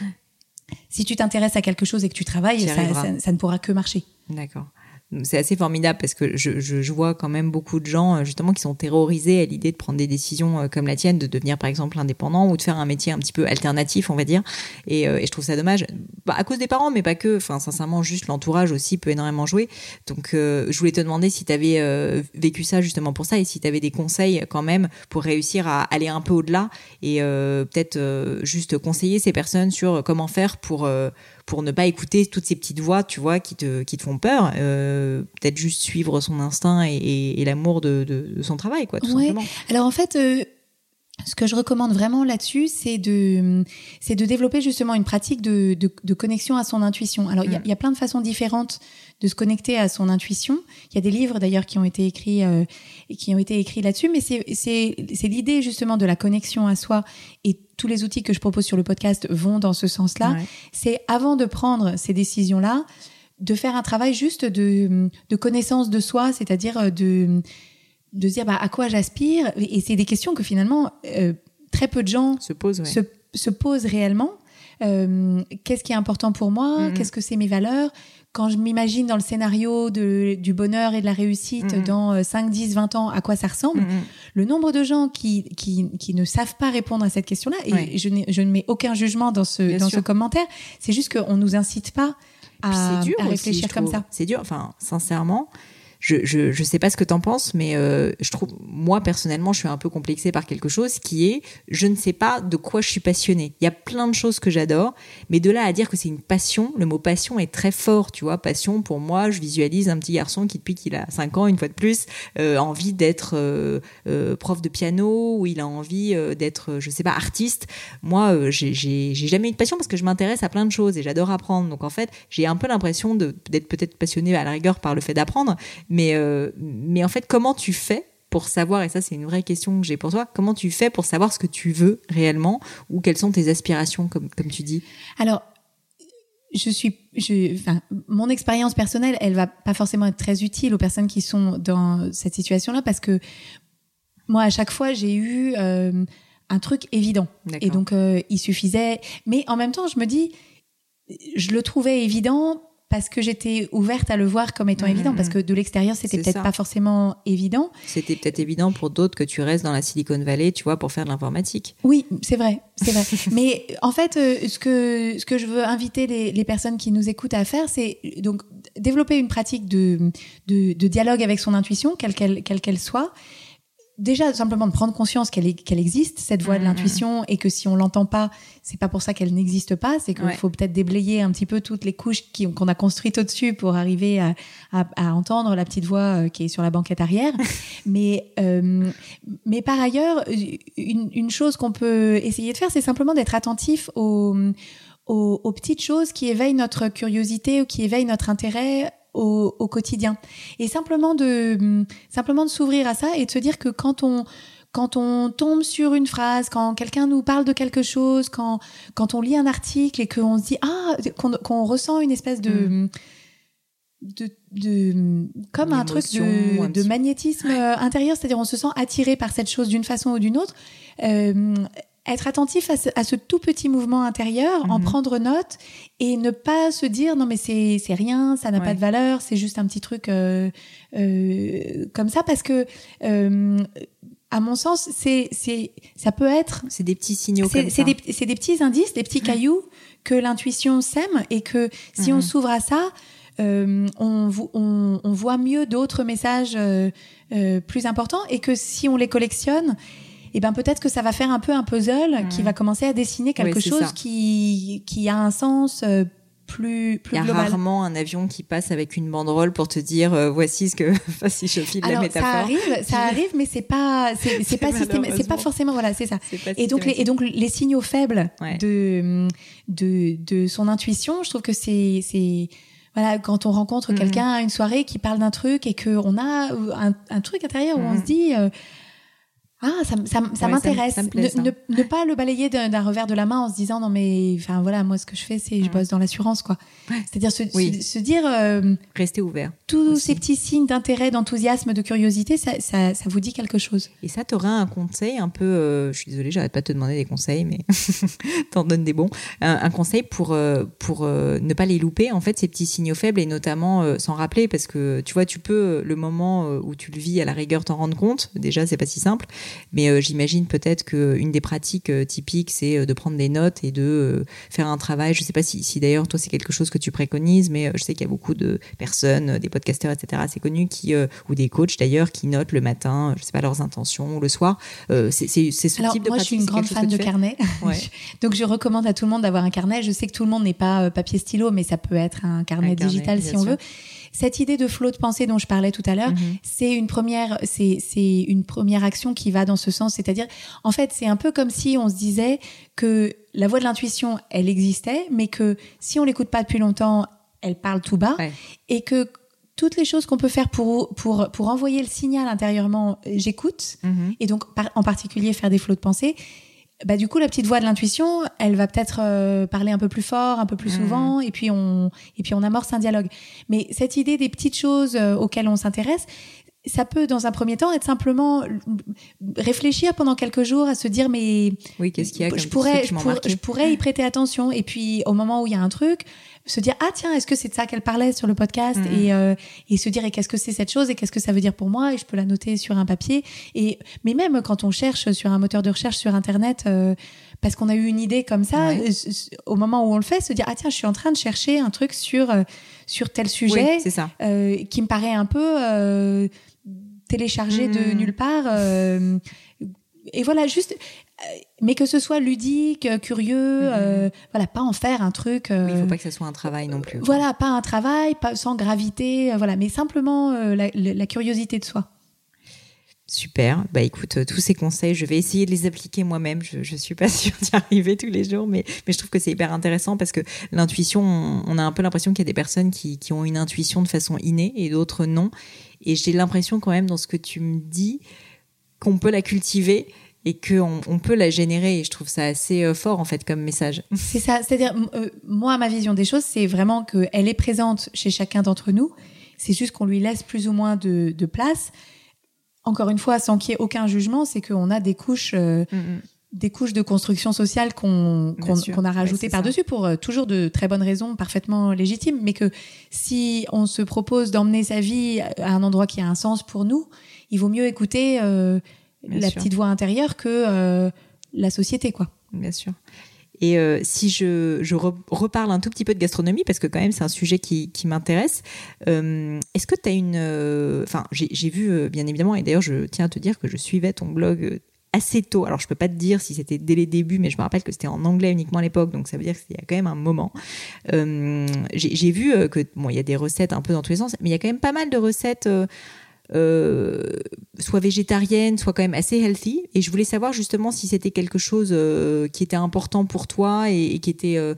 si tu t'intéresses à quelque chose et que tu travailles, ça, ça ne pourra que marcher. D'accord. C'est assez formidable parce que je, vois quand même beaucoup de gens euh, justement qui sont terrorisés à l'idée de prendre des décisions euh, comme la tienne, de devenir par exemple indépendant ou de faire un métier un petit peu alternatif, on va dire. Et, euh, je trouve ça dommage, bah, à cause des parents, mais pas que. Enfin, sincèrement, juste l'entourage aussi peut énormément jouer. Donc, je voulais te demander si tu avais vécu ça justement pour ça et si tu avais des conseils quand même pour réussir à aller un peu au-delà et peut-être juste conseiller ces personnes sur comment faire pour pour ne pas écouter toutes ces petites voix, tu vois, qui te, qui te font peur. Euh, Peut-être juste suivre son instinct et, et, et l'amour de, de, de, son travail, quoi, tout Ouais. simplement. Alors en fait, euh, ce que je recommande vraiment là-dessus, c'est de, c'est de développer justement une pratique de, de, connexion à son intuition. Alors il y, a- Mm. il y a plein de façons différentes de se connecter à son intuition. Il y a des livres d'ailleurs qui ont été écrits, euh, qui ont été écrits là-dessus, mais c'est, c'est, c'est l'idée justement de la connexion à soi et tous les outils que je propose sur le podcast vont dans ce sens-là. Ouais. C'est avant de prendre ces décisions-là, de faire un travail juste de, de connaissance de soi, c'est-à-dire de de se dire bah, à quoi j'aspire. Et c'est des questions que finalement, euh, très peu de gens Se pose, ouais. se, se posent réellement. Euh, qu'est-ce qui est important pour moi, Mhm. qu'est-ce que c'est mes valeurs. Quand je m'imagine dans le scénario de, du bonheur et de la réussite Mhm. dans euh, 5, 10, 20 ans, à quoi ça ressemble, Mhm. le nombre de gens qui, qui, qui ne savent pas répondre à cette question-là, et Ouais. je, je ne mets aucun jugement dans ce, Bien dans sûr. ce commentaire, c'est juste qu'on ne nous incite pas à, dur réfléchir comme ça. C'est dur, enfin, sincèrement. Je, je, sais pas ce que t'en penses, mais euh, je trouve, moi personnellement, je suis un peu complexée par quelque chose qui est, je ne sais pas de quoi je suis passionnée. Il y a plein de choses que j'adore, mais de là à dire que c'est une passion, le mot passion est très fort, tu vois. Passion, pour moi, je visualise un petit garçon qui, depuis qu'il a 5 ans, une fois de plus, euh, a envie d'être euh, prof de piano, ou il a envie d'être, je sais pas, artiste. Moi, j'ai- jamais eu de passion parce que je m'intéresse à plein de choses et j'adore apprendre. Donc en fait, j'ai un peu l'impression d'être peut-être passionnée à la rigueur par le fait d'apprendre, euh, mais en fait, comment tu fais pour savoir, et ça c'est une vraie question que j'ai pour toi, comment tu fais pour savoir ce que tu veux réellement ou quelles sont tes aspirations, comme, comme tu dis? Alors, je suis, je, enfin, mon expérience personnelle, elle va pas forcément être très utile aux personnes qui sont dans cette situation-là parce que moi, à chaque fois, j'ai eu euh, un truc évident. Et donc, euh, il suffisait. Mais en même temps, je me dis, je le trouvais évident parce que j'étais ouverte à le voir comme étant évident. Parce que de l'extérieur, c'était peut-être pas forcément évident. C'était peut-être évident pour d'autres que tu restes dans la Silicon Valley, tu vois, pour faire de l'informatique. Oui, c'est vrai, c'est vrai. Mais en fait, euh, ce que ce que je veux inviter les, les personnes qui nous écoutent à faire, c'est donc développer une pratique de de, de dialogue avec son intuition, quelle qu'elle quelle qu'elle soit. Déjà simplement de prendre conscience qu'elle existe cette voix de Mhm. l'intuition et que si on l'entend pas, c'est pas pour ça qu'elle n'existe pas, c'est qu'il Ouais. faut peut-être déblayer un petit peu toutes les couches qu'on a construites au-dessus pour arriver à, à, à entendre la petite voix euh, qui est sur la banquette arrière. mais euh, mais par ailleurs, une, une chose qu'on peut essayer de faire, c'est simplement d'être attentif aux, aux, aux petites choses qui éveillent notre curiosité ou qui éveillent notre intérêt au, au quotidien. Et simplement de, simplement de s'ouvrir à ça et de se dire que quand on, quand on tombe sur une phrase, quand quelqu'un nous parle de quelque chose, quand, quand on lit un article et qu'on se dit, ah, qu'on qu'on ressent une espèce de, de, de comme un truc de, un de magnétisme euh, intérieur, c'est-à-dire on se sent attiré par cette chose d'une façon ou d'une autre. Euh, être attentif à ce, à ce tout petit mouvement intérieur, en Mhm. prendre note et ne pas se dire non mais c'est rien, ça n'a Ouais. pas de valeur, c'est juste un petit truc euh, euh, comme ça parce que euh, à mon sens c'est c'est ça peut être C'est des petits signaux c'est comme ça. des, c'est des petits indices, des petits cailloux que l'intuition sème et que si on s'ouvre à ça, euh, on, vo- on, on voit mieux d'autres messages euh, euh, plus importants et que si on les collectionne, et ben peut-être que ça va faire un peu un puzzle qui va commencer à dessiner quelque chose ça. qui, qui a un sens euh, plus, Il plus y a global. rarement un avion qui passe avec une banderole pour te dire euh, voici ce que enfin, si je file la Alors ça métaphore. arrive, ça arrive, mais c'est pas, c'est c'est pas c'est pas forcément voilà, c'est ça. Et donc, les, et donc les signaux faibles Ouais. de, de, de son intuition, je trouve que c'est, c'est, voilà, quand on rencontre Mhm. quelqu'un à une soirée qui parle d'un truc et qu'on a un, un truc intérieur où on Mhm. se dit, euh, ah, ça, m- ça, m- ça Ouais, m'intéresse. ça me- me ne, ne, ne pas le balayer d'un revers de la main en se disant, non, mais, enfin, voilà, moi, ce que je fais, c'est, je Mhm. bosse dans l'assurance, quoi. C'est-à-dire se, Oui. se, se dire, euh, Restez ouvert. tous Aussi. ces petits signes d'intérêt, d'enthousiasme, de curiosité, ça, vous dit quelque chose. Et ça, t'auras un conseil un peu. euh, je suis désolée, j'arrête pas de te demander des conseils, mais t'en donnes des bons. Un, un conseil pour euh, pour ne pas les louper en fait ces petits signaux faibles et notamment s'en rappeler parce que tu vois, tu peux le moment où tu le vis à la rigueur t'en rendre compte. Déjà, c'est pas si simple, mais euh, j'imagine peut-être que une des pratiques euh, typiques, c'est euh, de prendre des notes et de euh, faire un travail. Je sais pas si, si d'ailleurs toi c'est quelque chose que tu préconises, mais euh, je sais qu'il y a beaucoup de personnes, euh, des podcasteurs, etc. assez connus qui euh, ou des coachs d'ailleurs qui notent le matin, euh, je sais pas leurs intentions ou le soir. Euh, c'est ce Alors, type de moi, je pratique. suis une grande fan de carnet. Ouais. Donc, je recommande à tout le monde d'avoir un carnet. Je sais que tout le monde n'est pas euh, papier stylo, mais ça peut être un carnet Un carnet, digital si on sûr. veut. Cette idée de flot de pensée dont je parlais tout à l'heure, Mhm. c'est une première, c'est, une première action qui va dans ce sens. C'est-à-dire, en fait, c'est un peu comme si on se disait que la voix de l'intuition, elle existait, mais que si on l'écoute pas depuis longtemps, elle parle tout bas, Ouais. et que toutes les choses qu'on peut faire pour pour pour envoyer le signal intérieurement, j'écoute, Mhm. et donc par- en particulier faire des flots de pensée. Bah du coup la petite voix de l'intuition, elle va peut-être euh, parler un peu plus fort, un peu plus Mhm. souvent, et puis on et puis on amorce un dialogue. Mais cette idée des petites choses euh, auxquelles on s'intéresse, ça peut, dans un premier temps, être simplement réfléchir pendant quelques jours à se dire mais oui, qu'est-ce qu'il y a je pourrais, je, je, pourrais y prêter attention. Et puis au moment où il y a un truc, se dire ah tiens, est-ce que c'est de ça qu'elle parlait sur le podcast mm-hmm. et, euh, et se dire et qu'est-ce que c'est cette chose et qu'est-ce que ça veut dire pour moi et je peux la noter sur un papier. Et mais même quand on cherche sur un moteur de recherche sur internet. Euh, parce qu'on a eu une idée comme ça, euh, au moment où on le fait, se dire ah tiens, je suis en train de chercher un truc sur sur tel sujet, ça. qui me paraît un peu téléchargé de hmm. nulle part. Euh, et voilà, juste, euh, mais que ce soit ludique, euh, curieux, hmm. voilà, pas en faire un truc. il faut pas que ce soit un travail non plus. Voilà, pas un travail, pas sans gravité, voilà, mais simplement la, curiosité de soi. Super. Bah écoute, tous ces conseils, je vais essayer de les appliquer moi-même. Je, je suis pas sûre d'y arriver tous les jours, mais, mais je trouve que c'est hyper intéressant parce que l'intuition, on, a un peu l'impression qu'il y a des personnes qui, qui ont une intuition de façon innée et d'autres non. Et j'ai l'impression quand même dans ce que tu me dis qu'on peut la cultiver et qu'on on peut la générer. Et je trouve ça assez euh, fort en fait comme message. C'est ça. C'est-à-dire, euh, moi, ma vision des choses, c'est vraiment qu'elle est présente chez chacun d'entre nous. C'est juste qu'on lui laisse plus ou moins de, place. Encore une fois, sans qu'il y ait aucun jugement, c'est qu'on a des couches. Euh, mm, mm des couches de construction sociale qu'on a rajoutées par-dessus pour euh, toujours de très bonnes raisons parfaitement légitimes, mais que si on se propose d'emmener sa vie à un endroit qui a un sens pour nous, il vaut mieux écouter euh, la petite voix intérieure que euh, la société, quoi. Bien sûr. Et si je, je reparle un tout petit peu de gastronomie, parce que quand même c'est un sujet qui, qui m'intéresse, est-ce que tu as une... Enfin, j'ai vu bien évidemment, et d'ailleurs je tiens à te dire que je suivais ton blog assez tôt. Alors, je peux pas te dire si c'était dès les débuts, mais je me rappelle que c'était en anglais uniquement à l'époque, donc ça veut dire qu'il y a quand même un moment. Euh, j'ai vu euh, que bon, il y a des recettes un peu dans tous les sens, mais il y a quand même pas mal de recettes. Euh, soit végétarienne, soit quand même assez healthy. Et je voulais savoir justement si c'était quelque chose euh, qui était important pour toi et, qui était, euh,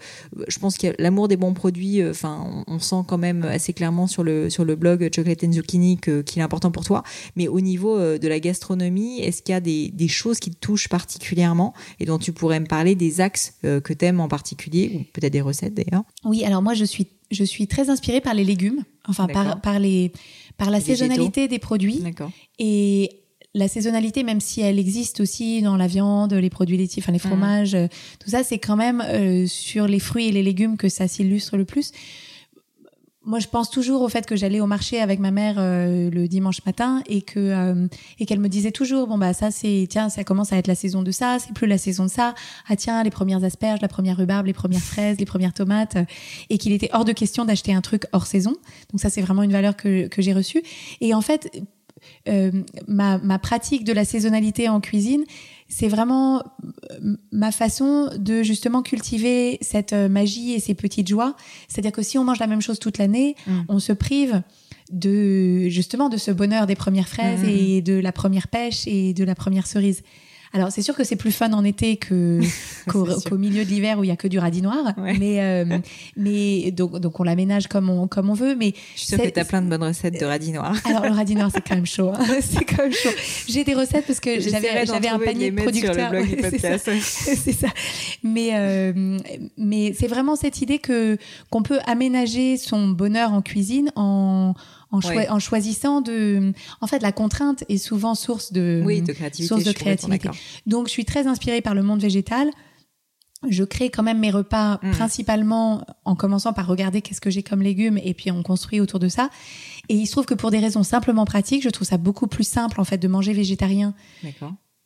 je pense que l'amour des bons produits. Enfin, on, sent quand même assez clairement sur le sur le blog Chocolate and Zucchini qu'il est important pour toi. Mais au niveau de la gastronomie, est-ce qu'il y a des, des, choses qui te touchent particulièrement et dont tu pourrais me parler des axes que tu aimes en particulier ou peut-être des recettes d'ailleurs? Oui, alors moi je suis je suis très inspirée par les légumes, enfin par par les par la saisonnalité des produits. Et la saisonnalité, même si elle existe aussi dans la viande, les produits laitiers, enfin les mm. fromages, euh, tout ça, c'est quand même euh, sur les fruits et les légumes que ça s'illustre le plus moi, je pense toujours au fait que j'allais au marché avec ma mère euh, le dimanche matin et que euh, et qu'elle me disait toujours bon bah ça c'est tiens ça commence à être la saison de ça, c'est plus la saison de ça. Ah tiens les premières asperges, la première rhubarbe, les premières fraises, les premières tomates et qu'il était hors de question d'acheter un truc hors saison. Donc ça c'est vraiment une valeur que que j'ai reçue. Et en fait euh, ma ma pratique de la saisonnalité en cuisine c'est vraiment euh, ma façon de justement cultiver cette euh, magie et ces petites joies. C'est-à-dire que si on mange la même chose toute l'année, mm. on se prive de justement de ce bonheur des premières fraises mm. et de la première pêche et de la première cerise. Alors c'est sûr que c'est plus fun en été que qu'au milieu de l'hiver où il y a que du radis noir. Mais euh, mais donc donc on l'aménage comme on comme on veut. Mais je suis sûre que tu as plein de bonnes recettes de radis noir. Alors le radis noir c'est quand même chaud. Hein. c'est quand même chaud. J'ai des recettes parce que j'avais j'avais un panier de producteurs. c'est ça. Mais euh, mais c'est vraiment cette idée que qu'on peut aménager son bonheur en cuisine en en, en, choisissant de. En fait, la contrainte est souvent source de, oui, de créativité. Source de créativité. Donc, je suis très inspirée par le monde végétal. Je crée quand même mes repas mm. principalement en commençant par regarder qu'est-ce que j'ai comme légumes et puis on construit autour de ça. Et il se trouve que pour des raisons simplement pratiques, je trouve ça beaucoup plus simple en fait de manger végétarien.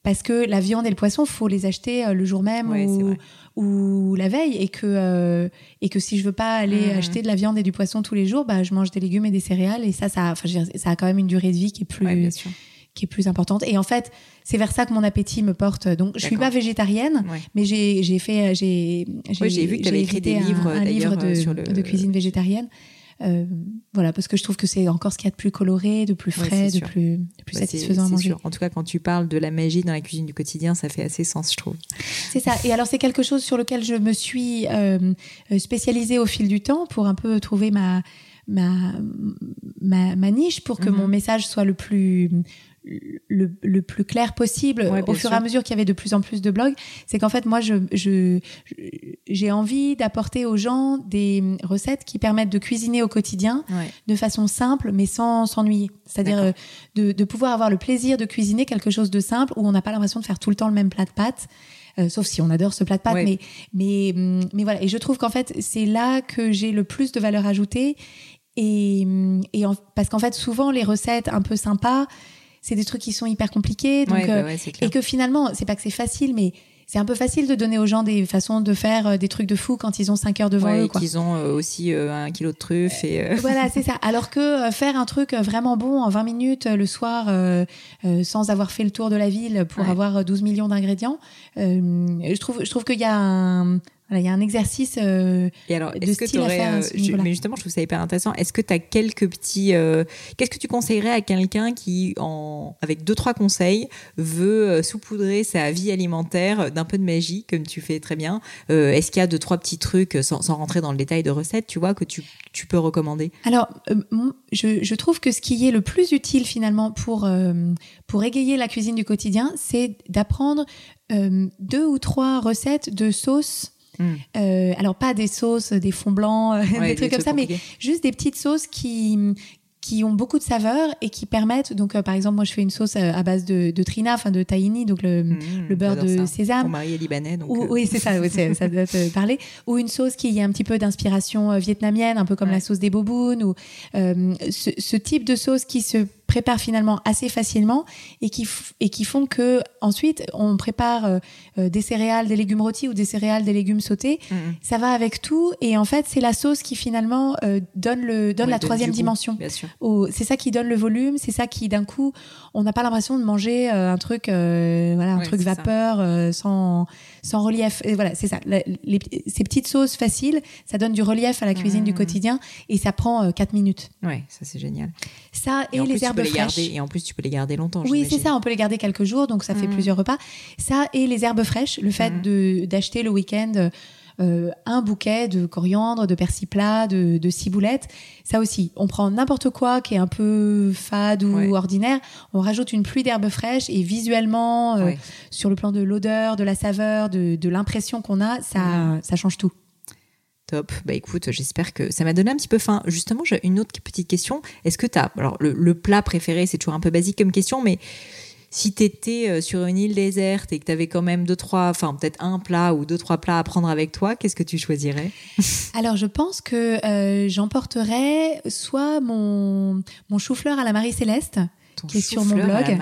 Parce que la viande et le poisson, faut les acheter euh, le jour même ou, ou, la veille, et que euh, et que si je veux pas aller mmh. acheter de la viande et du poisson tous les jours, bah je mange des légumes et des céréales, et ça, ça, enfin, ça a quand même une durée de vie qui est plus qui est plus importante. Et en fait, c'est vers ça que mon appétit me porte. Donc, je suis pas végétarienne, mais j'ai fait j'ai j'ai vu que tu avais écrit des livres un, livre de, sur le... de cuisine végétarienne. Euh, voilà, parce que je trouve que c'est encore ce qu'il y a de plus coloré, de plus frais, de, plus, plus bah, satisfaisant à manger. Sûr. En tout cas, quand tu parles de la magie dans la cuisine du quotidien, ça fait assez sens, je trouve. C'est ça. Et alors, c'est quelque chose sur lequel je me suis euh, spécialisée au fil du temps pour un peu trouver ma, ma, ma, niche pour que mhm. mon message soit le plus le, plus clair possible au fur et à mesure qu'il y avait de plus en plus de blogs, c'est qu'en fait moi je j'ai envie d'apporter aux gens des recettes qui permettent de cuisiner au quotidien de façon simple mais sans s'ennuyer. C'est-à-dire euh, de, de, pouvoir avoir le plaisir de cuisiner quelque chose de simple où on n'a pas l'impression de faire tout le temps le même plat de pâtes. Euh, sauf si on adore ce plat de pâtes, mais, mais, mais voilà. Et je trouve qu'en fait, c'est là que j'ai le plus de valeur ajoutée. Et, et parce qu'en fait, souvent, les recettes un peu sympas, c'est des trucs qui sont hyper compliqués. Donc, bah euh, et que finalement, c'est pas que c'est facile, mais c'est un peu facile de donner aux gens des façons de faire euh, des trucs de fou quand ils ont 5 heures devant ouais, eux. Et qu'ils ont euh, aussi un kilo de truffes. Et, Voilà, c'est ça. Alors que faire un truc vraiment bon en 20 minutes le soir, sans avoir fait le tour de la ville pour avoir 12 millions d'ingrédients, je trouve, je trouve qu'il y a un, il y a un exercice euh, Et alors, de style à faire. Euh, mais justement, je trouve ça hyper intéressant. Est-ce que tu as quelques petits. Euh, qu'est-ce que tu conseillerais à quelqu'un qui, en, avec deux, trois conseils, veut saupoudrer sa vie alimentaire d'un peu de magie, comme tu fais très bien? Est-ce qu'il y a deux, trois petits trucs, sans, sans, rentrer dans le détail de recettes, tu vois, que tu, tu peux recommander? Alors, je, je, trouve que ce qui est le plus utile finalement pour, pour égayer la cuisine du quotidien, c'est d'apprendre deux ou trois recettes de sauces Mm. Euh, alors pas des sauces, des fonds blancs, des trucs comme ça, mais juste des petites sauces qui qui ont beaucoup de saveurs et qui permettent donc euh, par exemple moi je fais une sauce euh, à, base de, de trina enfin de tahini donc le, mm, le beurre de sésame. Mon mari est libanais donc oui c'est ça ça doit te parler. Ou une sauce qui a un petit peu d'inspiration vietnamienne un peu comme la sauce des bobounes ou ce, ce, type de sauce qui se prépare finalement assez facilement et qui, et qui font que ensuite on prépare euh, euh, des céréales, des légumes rôtis ou des céréales, des légumes sautés. Mm-hmm. Ça va avec tout et en fait c'est la sauce qui finalement euh, donne le donne la troisième dimension. C'est ça qui donne le volume, c'est ça qui d'un coup on n'a pas l'impression de manger un truc voilà un truc vapeur sans sans relief. Et voilà, c'est ça. Les, ces petites sauces faciles, ça donne du relief à la cuisine du mmh. quotidien et ça prend 4 euh, minutes. Ouais, ça c'est génial. Ça et, les herbes fraîches. et en plus, tu peux les garder longtemps. Oui, c'est ça. On peut les garder quelques jours, donc ça fait mmh. plusieurs repas. Ça et les herbes fraîches. Le fait mmh. d'acheter le week-end euh, un bouquet de coriandre, de persil plat, de, de ciboulette. Ça aussi, on prend n'importe quoi qui est un peu fade ou ordinaire, on rajoute une pluie d'herbes fraîches et visuellement, euh, sur le plan de l'odeur, de la saveur, de, de l'impression qu'on a, ça, ça change tout. Top. Bah écoute, j'espère que ça m'a donné un petit peu faim. Justement, j'ai une autre petite question. Est-ce que tu as. Alors, le, le plat préféré, c'est toujours un peu basique comme question, mais si tu étais euh, sur une île déserte et que tu avais quand même deux, trois, enfin peut-être un plat ou deux, trois plats à prendre avec toi, qu'est-ce que tu choisirais? Alors je pense que euh, j'emporterais soit mon, mon chou-fleur à la Marie-Céleste qui est sur mon blog.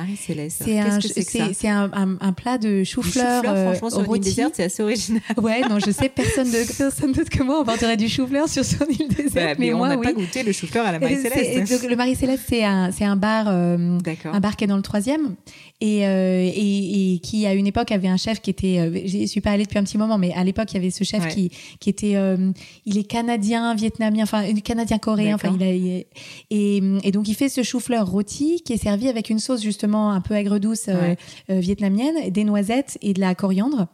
C'est un, c'est un, un, un, plat de chou-fleur euh, franchement, sur rôti. c'est assez original. Ouais, non, je sais, personne de personne d'autre que moi emporterait du chou-fleur sur son île déserte. Bah, mais, mais, moi, on n'a oui. pas goûté le chou-fleur à la Marie-Céleste. Le Marie-Céleste, c'est un, un bar, euh, un bar qui est dans le troisième et, euh, et, et, qui à une époque avait un chef qui était, je suis pas allée depuis un petit moment, mais à l'époque il y avait ce chef ouais. qui, qui était, il est canadien, vietnamien, enfin canadien coréen, enfin il a, et, et donc il fait ce chou-fleur rôti qui est servi avec une sauce justement un peu aigre douce euh, ouais. euh, vietnamienne, des noisettes et de la coriandre.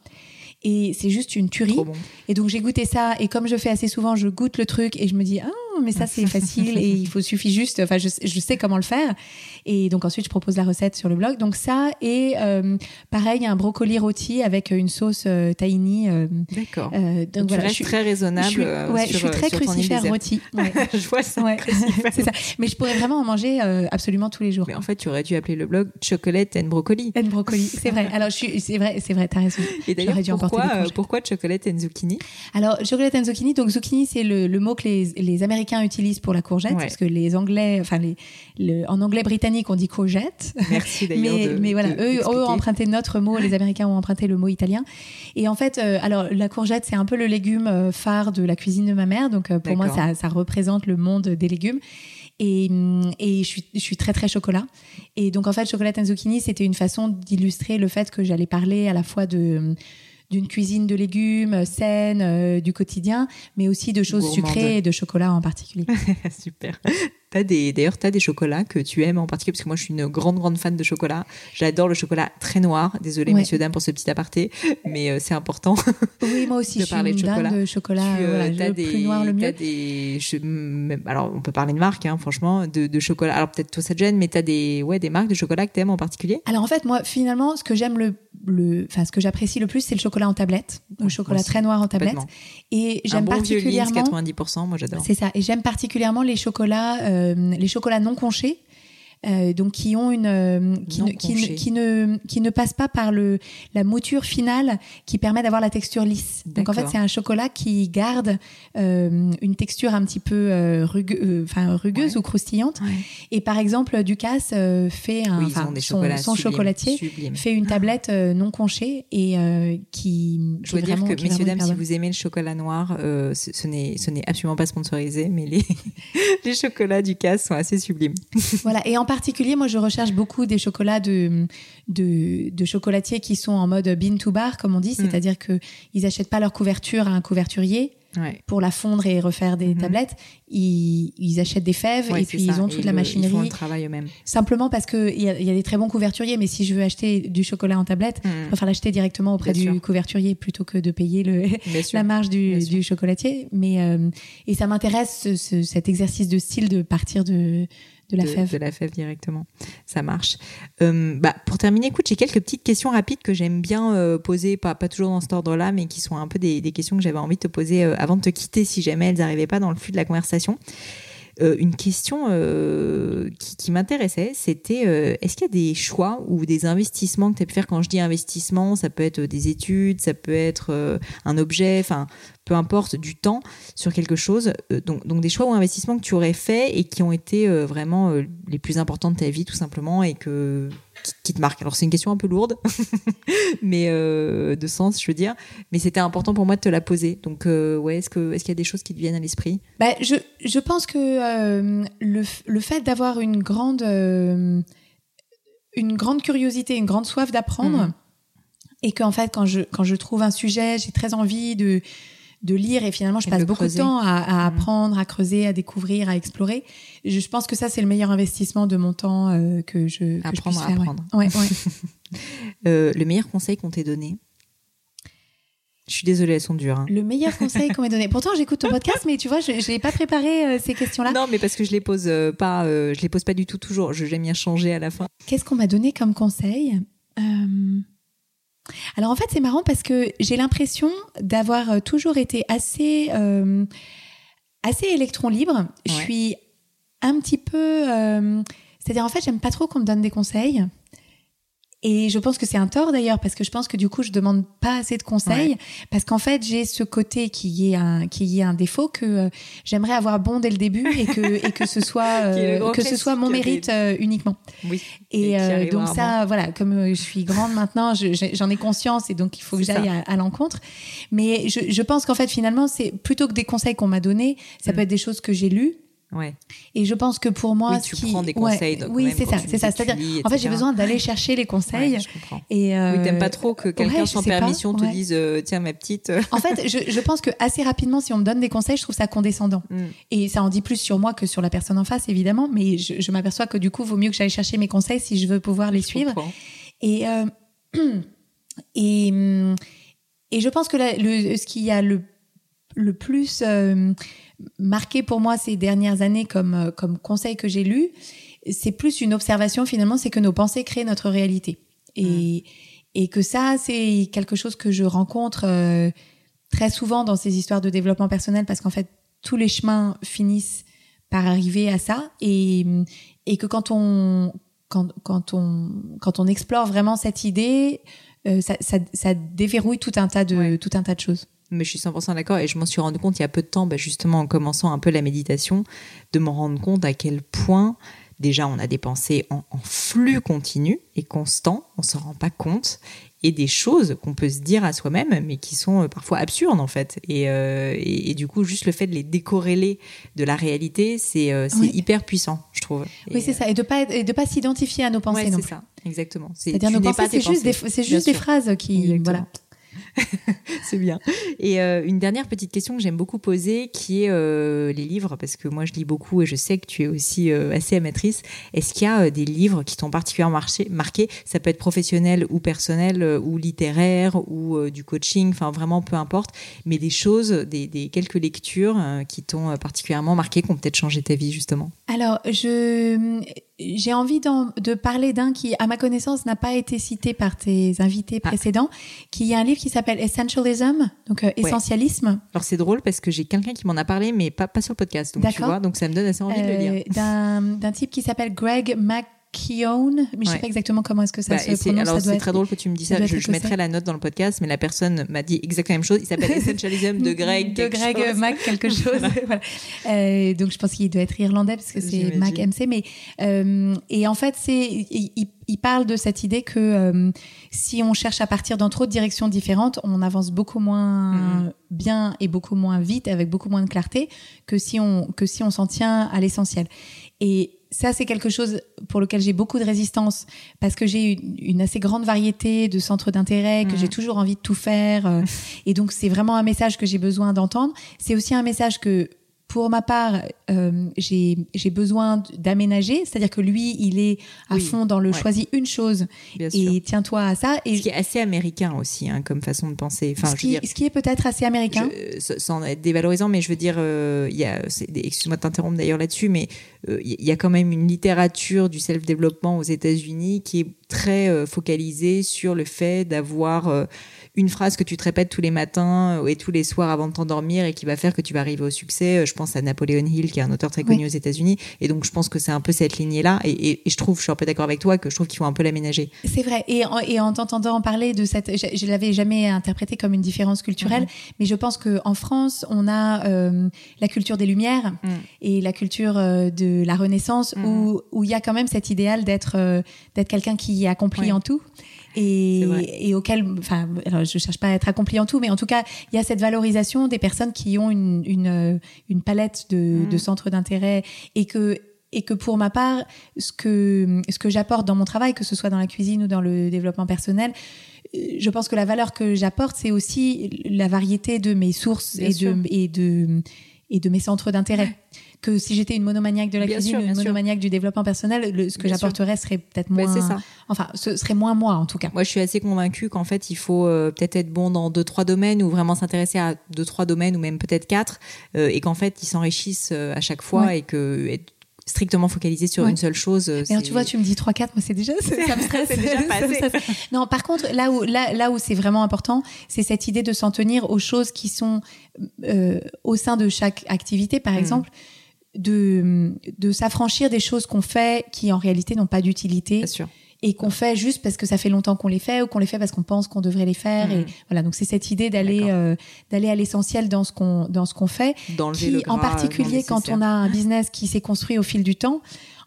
Et c'est juste une tuerie. Bon. Et donc j'ai goûté ça et comme je fais assez souvent, je goûte le truc et je me dis ah mais ça c'est facile et il faut suffit juste. Enfin je, je sais comment le faire. Et donc ensuite je propose la recette sur le blog. Donc ça et euh, pareil un brocoli rôti avec une sauce euh, tahini. Euh, D'accord. donc, donc voilà, je suis très raisonnable. Je suis, ouais, sur, je suis très crucifère rôti. Ouais. je vois ça. Ouais. c'est ça. Mais je pourrais vraiment en manger absolument tous les jours. Mais en fait tu aurais dû appeler le blog chocolate and brocoli. And brocoli, c'est vrai. Alors je c'est vrai, c'est vrai, t'as raison. Et d'ailleurs pourquoi, euh, pourquoi chocolate and zucchini? Alors chocolate and zucchini, donc zucchini c'est le, le, mot que les, les Américains utilisent pour la courgette, ouais. parce que les Anglais, enfin les, le, en anglais britannique on dit courgette. Merci d'ailleurs. mais, de, mais voilà, de, eux, eux ont emprunté notre mot, les Américains ont emprunté le mot italien. Et en fait, euh, alors la courgette c'est un peu le légume euh, phare de la cuisine de ma mère, donc euh, pour moi ça, ça représente le monde des légumes. Et, et je, suis, je suis très très chocolat. Et donc en fait, chocolat and zucchini, c'était une façon d'illustrer le fait que j'allais parler à la fois de d'une cuisine de légumes saine, du quotidien, mais aussi de choses sucrées et de chocolat en particulier. Super. T'as des, d'ailleurs, t'as des chocolats que tu aimes en particulier parce que moi, je suis une grande, grande fan de chocolat. J'adore le chocolat très noir. Désolée, messieurs dames, pour ce petit aparté, mais euh, c'est important. Oui, moi aussi, de je parler suis une de chocolat. De chocolat tu, euh, le des, plus noir, le mieux. Des, alors, on peut parler de marques, hein, franchement, de, de chocolat. Alors peut-être toi, ça te gêne, mais t'as des, ouais, des marques de chocolat que t'aimes en particulier? Alors en fait, moi, finalement, ce que j'aime le, le, enfin, ce que j'apprécie le plus, c'est le chocolat en tablette, le chocolat très noir en tablette. Et j'aime bon particulièrement. 90%, moi j'adore. C'est ça. Et j'aime particulièrement les chocolats. Euh, les chocolats non conchés. Euh, donc qui ont une euh, qui, ne, qui, ne, qui, ne, passe pas par le la mouture finale qui permet d'avoir la texture lisse. Donc en fait c'est un chocolat qui garde une texture un petit peu rugueuse ou croustillante. Et par exemple Ducasse fait un son, chocolatier fait une tablette non conchée et qui. Je veux dire que messieurs dames si vous aimez le chocolat noir ce, ce n'est ce n'est absolument pas sponsorisé mais les les chocolats Ducasse sont assez sublimes. Voilà et en particulier, moi, je recherche beaucoup des chocolats de, de, chocolatiers qui sont en mode bean to bar, comme on dit, mm. c'est-à-dire qu'ils n'achètent pas leur couverture à un couverturier. Pour la fondre et refaire des mm-hmm. tablettes, ils, achètent des fèves et puis ils ont toute la machinerie. Ils font le travail eux-mêmes. Simplement parce qu'il y, a, y a des très bons couverturiers, mais si je veux acheter du chocolat en tablette, mm. je préfère l'acheter directement auprès du couverturier plutôt que de payer le, la marge du, du chocolatier. Mais, euh, et ça m'intéresse cet exercice de style de partir de, de la fève. De la fève directement. Ça marche. Euh, bah, pour terminer, écoute, j'ai quelques petites questions rapides que j'aime bien euh, poser, pas, pas toujours dans cet ordre-là, mais qui sont un peu des, des questions que j'avais envie de te poser euh, avant de te quitter si jamais elles n'arrivaient pas dans le flux de la conversation. Euh, une question euh, qui, m'intéressait, c'était est-ce qu'il y a des choix ou des investissements que tu as pu faire? Quand je dis investissement, ça peut être des études, ça peut être un objet, enfin peu importe, du temps sur quelque chose. Euh, donc, des choix ou investissements que tu aurais fait et qui ont été euh, vraiment euh, les plus importants de ta vie, tout simplement, et que qui, te marquent. Alors c'est une question un peu lourde, mais de sens, je veux dire. Mais c'était important pour moi de te la poser. Donc ouais, est-ce que est-ce qu'il y a des choses qui te viennent à l'esprit? Bah, je, je pense que le, le fait d'avoir une grande une grande curiosité, une grande soif d'apprendre. Mmh. Et qu'en fait, quand je, quand je trouve un sujet, j'ai très envie de, de lire et finalement je passe beaucoup de temps à, à, mmh. apprendre, à creuser, à découvrir, à explorer. Je, pense que ça c'est le meilleur investissement de mon temps euh, que je que apprendre je apprendre. Ouais. Ouais, euh, le meilleur conseil qu'on t'ait donné? Je suis désolée, elles sont dures. Hein. Le meilleur conseil qu'on m'ait donné. Pourtant, j'écoute ton podcast, mais tu vois, je n'ai pas préparé euh, ces questions-là. Non, mais parce que je les pose pas, je les pose pas du tout toujours. Je j'aime bien changer à la fin. Qu'est-ce qu'on m'a donné comme conseil? Alors en fait, c'est marrant parce que j'ai l'impression d'avoir euh, toujours été assez euh, assez électron libre. Je suis un petit peu, euh, c'est-à-dire en fait, j'aime pas trop qu'on me donne des conseils. Et je pense que c'est un tort d'ailleurs parce que je pense que du coup je demande pas assez de conseils parce qu'en fait j'ai ce côté qui est un qui est un défaut que euh, j'aimerais avoir bon dès le début et que et que ce soit euh, que ce soit mon mérite euh, uniquement. Oui. Et, donc ça voilà comme je suis grande maintenant j'en ai conscience et donc il faut que j'aille à, l'encontre. Mais je, je pense qu'en fait finalement c'est plutôt que des conseils qu'on m'a donnés ça mm. peut être des choses que j'ai lues Ouais. Et je pense que pour moi, oui, tu prends des conseils. oui, c'est ça, c'est ça. C'est-à-dire, en fait, j'ai besoin d'aller chercher les conseils. Ouais, je comprends. Et euh... oui, t'aimes pas trop que quelqu'un sans permission te dise, euh, tiens, ma petite. Euh. en fait, je, je, pense que assez rapidement, si on me donne des conseils, je trouve ça condescendant. Mm. Et ça en dit plus sur moi que sur la personne en face, évidemment. Mais je, je m'aperçois que du coup, vaut mieux que j'aille chercher mes conseils si je veux pouvoir les suivre. Et euh, et et je pense que le, ce qui a le le plus euh, marqué pour moi ces dernières années comme, euh, comme conseil que j'ai lu, c'est plus une observation finalement, c'est que nos pensées créent notre réalité. Et, et que ça, c'est quelque chose que je rencontre euh, très souvent dans ces histoires de développement personnel parce qu'en fait, tous les chemins finissent par arriver à ça et, et que quand on, quand, quand, on, quand on explore vraiment cette idée, ça, ça, ça, déverrouille tout un tas de, tout un tas de choses. Mais je suis 100% d'accord et je m'en suis rendu compte il y a peu de temps, bah, justement en commençant un peu la méditation, de m'en rendre compte à quel point déjà on a des pensées en, flux continu et constant, on s'en rend pas compte, et des choses qu'on peut se dire à soi-même, mais qui sont euh, parfois absurdes en fait. Euh, et, et, du coup, juste le fait de les décorréler de la réalité, c'est euh, hyper puissant, je trouve. Oui, c'est ça, et de pas et de pas s'identifier à nos pensées. Ouais, c'est ça, exactement. C'est-à-dire nos pensées, c'est juste, des, juste des phrases qui, voilà. c'est bien. Et euh, une dernière petite question que j'aime beaucoup poser, qui est euh, les livres, parce que moi je lis beaucoup et je sais que tu es aussi euh, assez amatrice. Est-ce qu'il y a des livres qui t'ont particulièrement marqué? Ça peut être professionnel ou personnel ou littéraire ou du coaching, enfin vraiment peu importe, mais des choses, des, des quelques lectures qui t'ont particulièrement marqué, qui ont peut-être changé ta vie justement? Alors je j'ai envie de parler d'un qui, à ma connaissance, n'a pas été cité par tes invités ah. précédents, qui est un livre qui s'appelle Essentialism, donc euh, essentialisme. Alors c'est drôle parce que j'ai quelqu'un qui m'en a parlé, mais pas, pas sur le podcast, donc tu vois, donc ça me donne assez envie de le lire. Euh, d'un type qui s'appelle Greg Mac Keown, mais je sais pas exactement comment est-ce que ça bah, se prononce. Alors c'est très drôle que tu me dis ça. Je, mettrai la note dans le podcast, mais la personne m'a dit exactement la même chose. Il s'appelle Essentialism de Greg. de Greg Mac quelque chose. voilà. euh, donc je pense qu'il doit être irlandais parce que c'est Mac MC. Mais euh, et en fait c'est il, il, parle de cette idée que euh, si on cherche à partir dans trop de directions différentes, on avance beaucoup moins mm-hmm. bien et beaucoup moins vite avec beaucoup moins de clarté que si on que si on s'en tient à l'essentiel. Et ça, c'est quelque chose pour lequel j'ai beaucoup de résistance parce que j'ai une, assez grande variété de centres d'intérêt, que mmh. j'ai toujours envie de tout faire. Euh, et donc, c'est vraiment un message que j'ai besoin d'entendre. C'est aussi un message que pour ma part, euh, j'ai besoin d'aménager, c'est-à-dire que lui, il est à fond dans le choisis une chose et tiens-toi à ça. Et ce qui est assez américain aussi, hein, comme façon de penser. Enfin, ce, qui, ce qui est peut-être assez américain. sans être dévalorisant, mais je veux dire, euh, excuse-moi de t'interrompre d'ailleurs là-dessus, mais euh, il y a quand même une littérature du self-développement aux États-Unis qui est très euh, focalisée sur le fait d'avoir une phrase que tu te répètes tous les matins et tous les soirs avant de t'endormir et qui va faire que tu vas arriver au succès. Je pense à Napoléon Hill, qui est un auteur très connu aux États-Unis. Et donc, je pense que c'est un peu cette lignée-là. Et, je trouve, je suis un peu d'accord avec toi, que je trouve qu'il faut un peu l'aménager. C'est vrai. Et en, et en t'entendant parler de cette, je, ne l'avais jamais interprété comme une différence culturelle, mhm. mais je pense qu'en France, on a euh, la culture des Lumières mhm. et la culture euh, de la Renaissance, mhm. où où il y a quand même cet idéal d'être euh, d'être quelqu'un qui accomplit en tout et, et auquel, enfin, alors je cherche pas à être accompli en tout, mais en tout cas, il y a cette valorisation des personnes qui ont une, une, une palette de, mm. de centres d'intérêt et que et que pour ma part, ce que ce que j'apporte dans mon travail, que ce soit dans la cuisine ou dans le développement personnel, euh, je pense que la valeur que j'apporte, c'est aussi la variété de mes sources et de, et de et de mes centres d'intérêt que si j'étais une monomaniaque de la cuisine, une monomaniaque du développement personnel, ce que j'apporterais serait peut-être moins. ça. Enfin, ce serait moins moi en tout cas. Moi, je suis assez convaincue qu'en fait, il faut euh, peut-être être bon dans deux trois domaines ou vraiment s'intéresser à deux trois domaines ou même peut-être quatre, euh, et qu'en fait, ils s'enrichissent euh, à chaque fois et que être strictement focalisé sur une seule chose. Mais tu vois, tu me dis 3 4 moi c'est déjà ça me stresse. déjà pas Non, par contre, là où là là où c'est vraiment important, c'est cette idée de s'en tenir aux choses qui sont au sein de chaque activité par hmm. exemple de, de s'affranchir des choses qu'on fait qui en réalité n'ont pas d'utilité. Et qu'on fait juste parce que ça fait longtemps qu'on les fait ou qu'on les fait parce qu'on pense qu'on devrait les faire. Et mmh. voilà, donc c'est cette idée d'aller euh, d'aller à l'essentiel dans ce qu'on dans ce qu'on fait. Dans qui, en particulier quand on a un business qui s'est construit au fil du temps,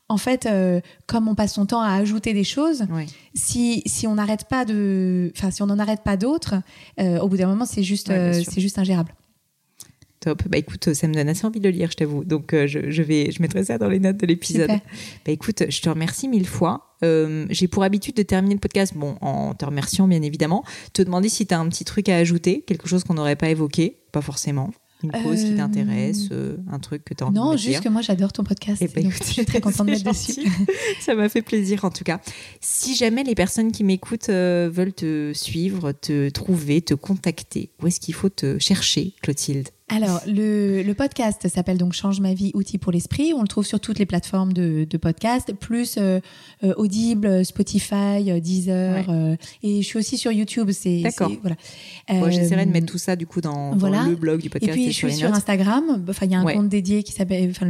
en fait, euh, comme on passe son temps à ajouter des choses, si, si on n'arrête pas de, enfin, si on n'en arrête pas d'autres, euh, au bout d'un moment, c'est juste, c'est juste ingérable. Top. Bah écoute, ça me donne assez envie de le lire, je t'avoue. Donc euh, je, je, vais, je mettrai ça dans les notes de l'épisode. Bah écoute, je te remercie mille fois. Euh, J'ai pour habitude de terminer le podcast, bon, en te remerciant bien évidemment, te demander si tu as un petit truc à ajouter, quelque chose qu'on n'aurait pas évoqué, pas forcément une cause qui t'intéresse, euh, un truc que tu as envie non, de dire. Non, juste que moi j'adore ton podcast. Et eh ben, je suis très contente d'être dessus. Ça m'a fait plaisir en tout cas. Si jamais les personnes qui m'écoutent euh, veulent te suivre, te trouver, te contacter, où est-ce qu'il faut te chercher, Clotilde? Alors, le, le podcast s'appelle donc Change ma vie, outils pour l'esprit. On le trouve sur toutes les plateformes de, de podcast, plus euh, euh Audible, Spotify, euh, Deezer. Euh, et je suis aussi sur YouTube. C'est D'accord. Voilà. Bon, J'essaierai de mettre tout ça du coup dans, dans, le blog du podcast. Et puis, je suis sur Instagram. Enfin, il y a un compte dédié qui s'appelle, enfin,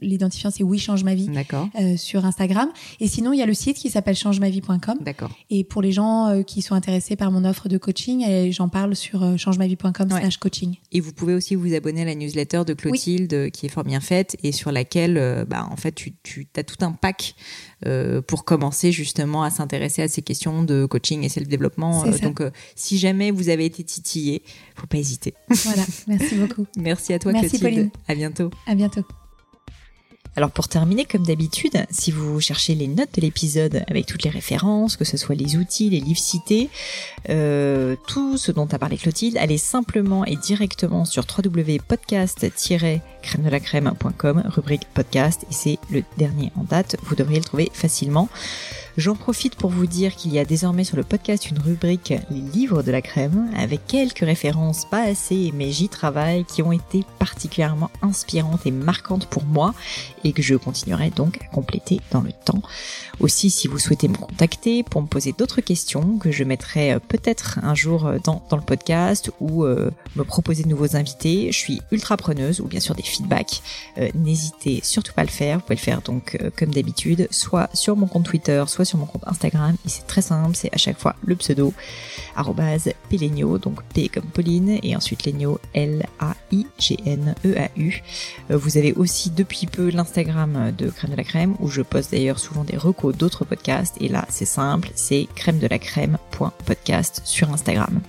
l'identifiant, le, c'est Oui, change ma vie. D'accord. sur Instagram. Et sinon, il y a le site qui s'appelle changemavie.com. D'accord. Et pour les gens qui sont intéressés par mon offre de coaching, j'en parle sur changemavie.com slash coaching. Et vous pouvez aussi vous abonner à la newsletter de Clotilde euh, qui est fort bien faite et sur laquelle euh, bah, en fait tu, tu as tout un pack euh, pour commencer justement à s'intéresser à ces questions de coaching et self-développement. donc si jamais vous avez été titillé, faut pas hésiter. Voilà, merci beaucoup. merci à toi Clotilde. À bientôt. À bientôt. Alors pour terminer, comme d'habitude, si vous cherchez les notes de l'épisode avec toutes les références, que ce soit les outils, les livres cités, euh, tout ce dont a parlé Clotilde, allez simplement et directement sur www.podcast-crème-de-la-crème.com, rubrique podcast, et c'est le dernier en date, vous devriez le trouver facilement. J'en profite pour vous dire qu'il y a désormais sur le podcast une rubrique Les livres de la crème avec quelques références pas assez mais j'y travaille qui ont été particulièrement inspirantes et marquantes pour moi et que je continuerai donc à compléter dans le temps. Aussi si vous souhaitez me contacter pour me poser d'autres questions que je mettrai euh, peut-être un jour euh, dans, dans le podcast ou euh, me proposer de nouveaux invités, je suis ultra preneuse ou bien sûr des feedbacks. N'hésitez surtout pas à le faire. Vous pouvez le faire donc comme d'habitude, soit sur mon compte Twitter, soit sur mon compte Instagram et c'est très simple, c'est à chaque fois le pseudo Pelegno, donc P comme Pauline et ensuite Legno L-A-I-G-N-E-A-U. Euh, vous avez aussi depuis peu l'Instagram de Crème de la Crème où je poste d'ailleurs souvent des recos d'autres podcasts et là c'est simple, c'est crème de la crème.podcast sur Instagram.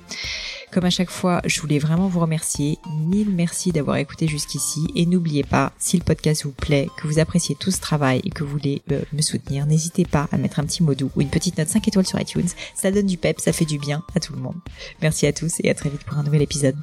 Comme à chaque fois, je voulais vraiment vous remercier. Mille merci d'avoir écouté jusqu'ici. Et n'oubliez pas, si le podcast vous plaît, que vous appréciez tout ce travail et que vous voulez euh, me soutenir, n'hésitez pas à mettre un petit mot doux ou une petite note 5 étoiles sur iTunes. Ça donne du pep, ça fait du bien à tout le monde. Merci à tous et à très vite pour un nouvel épisode.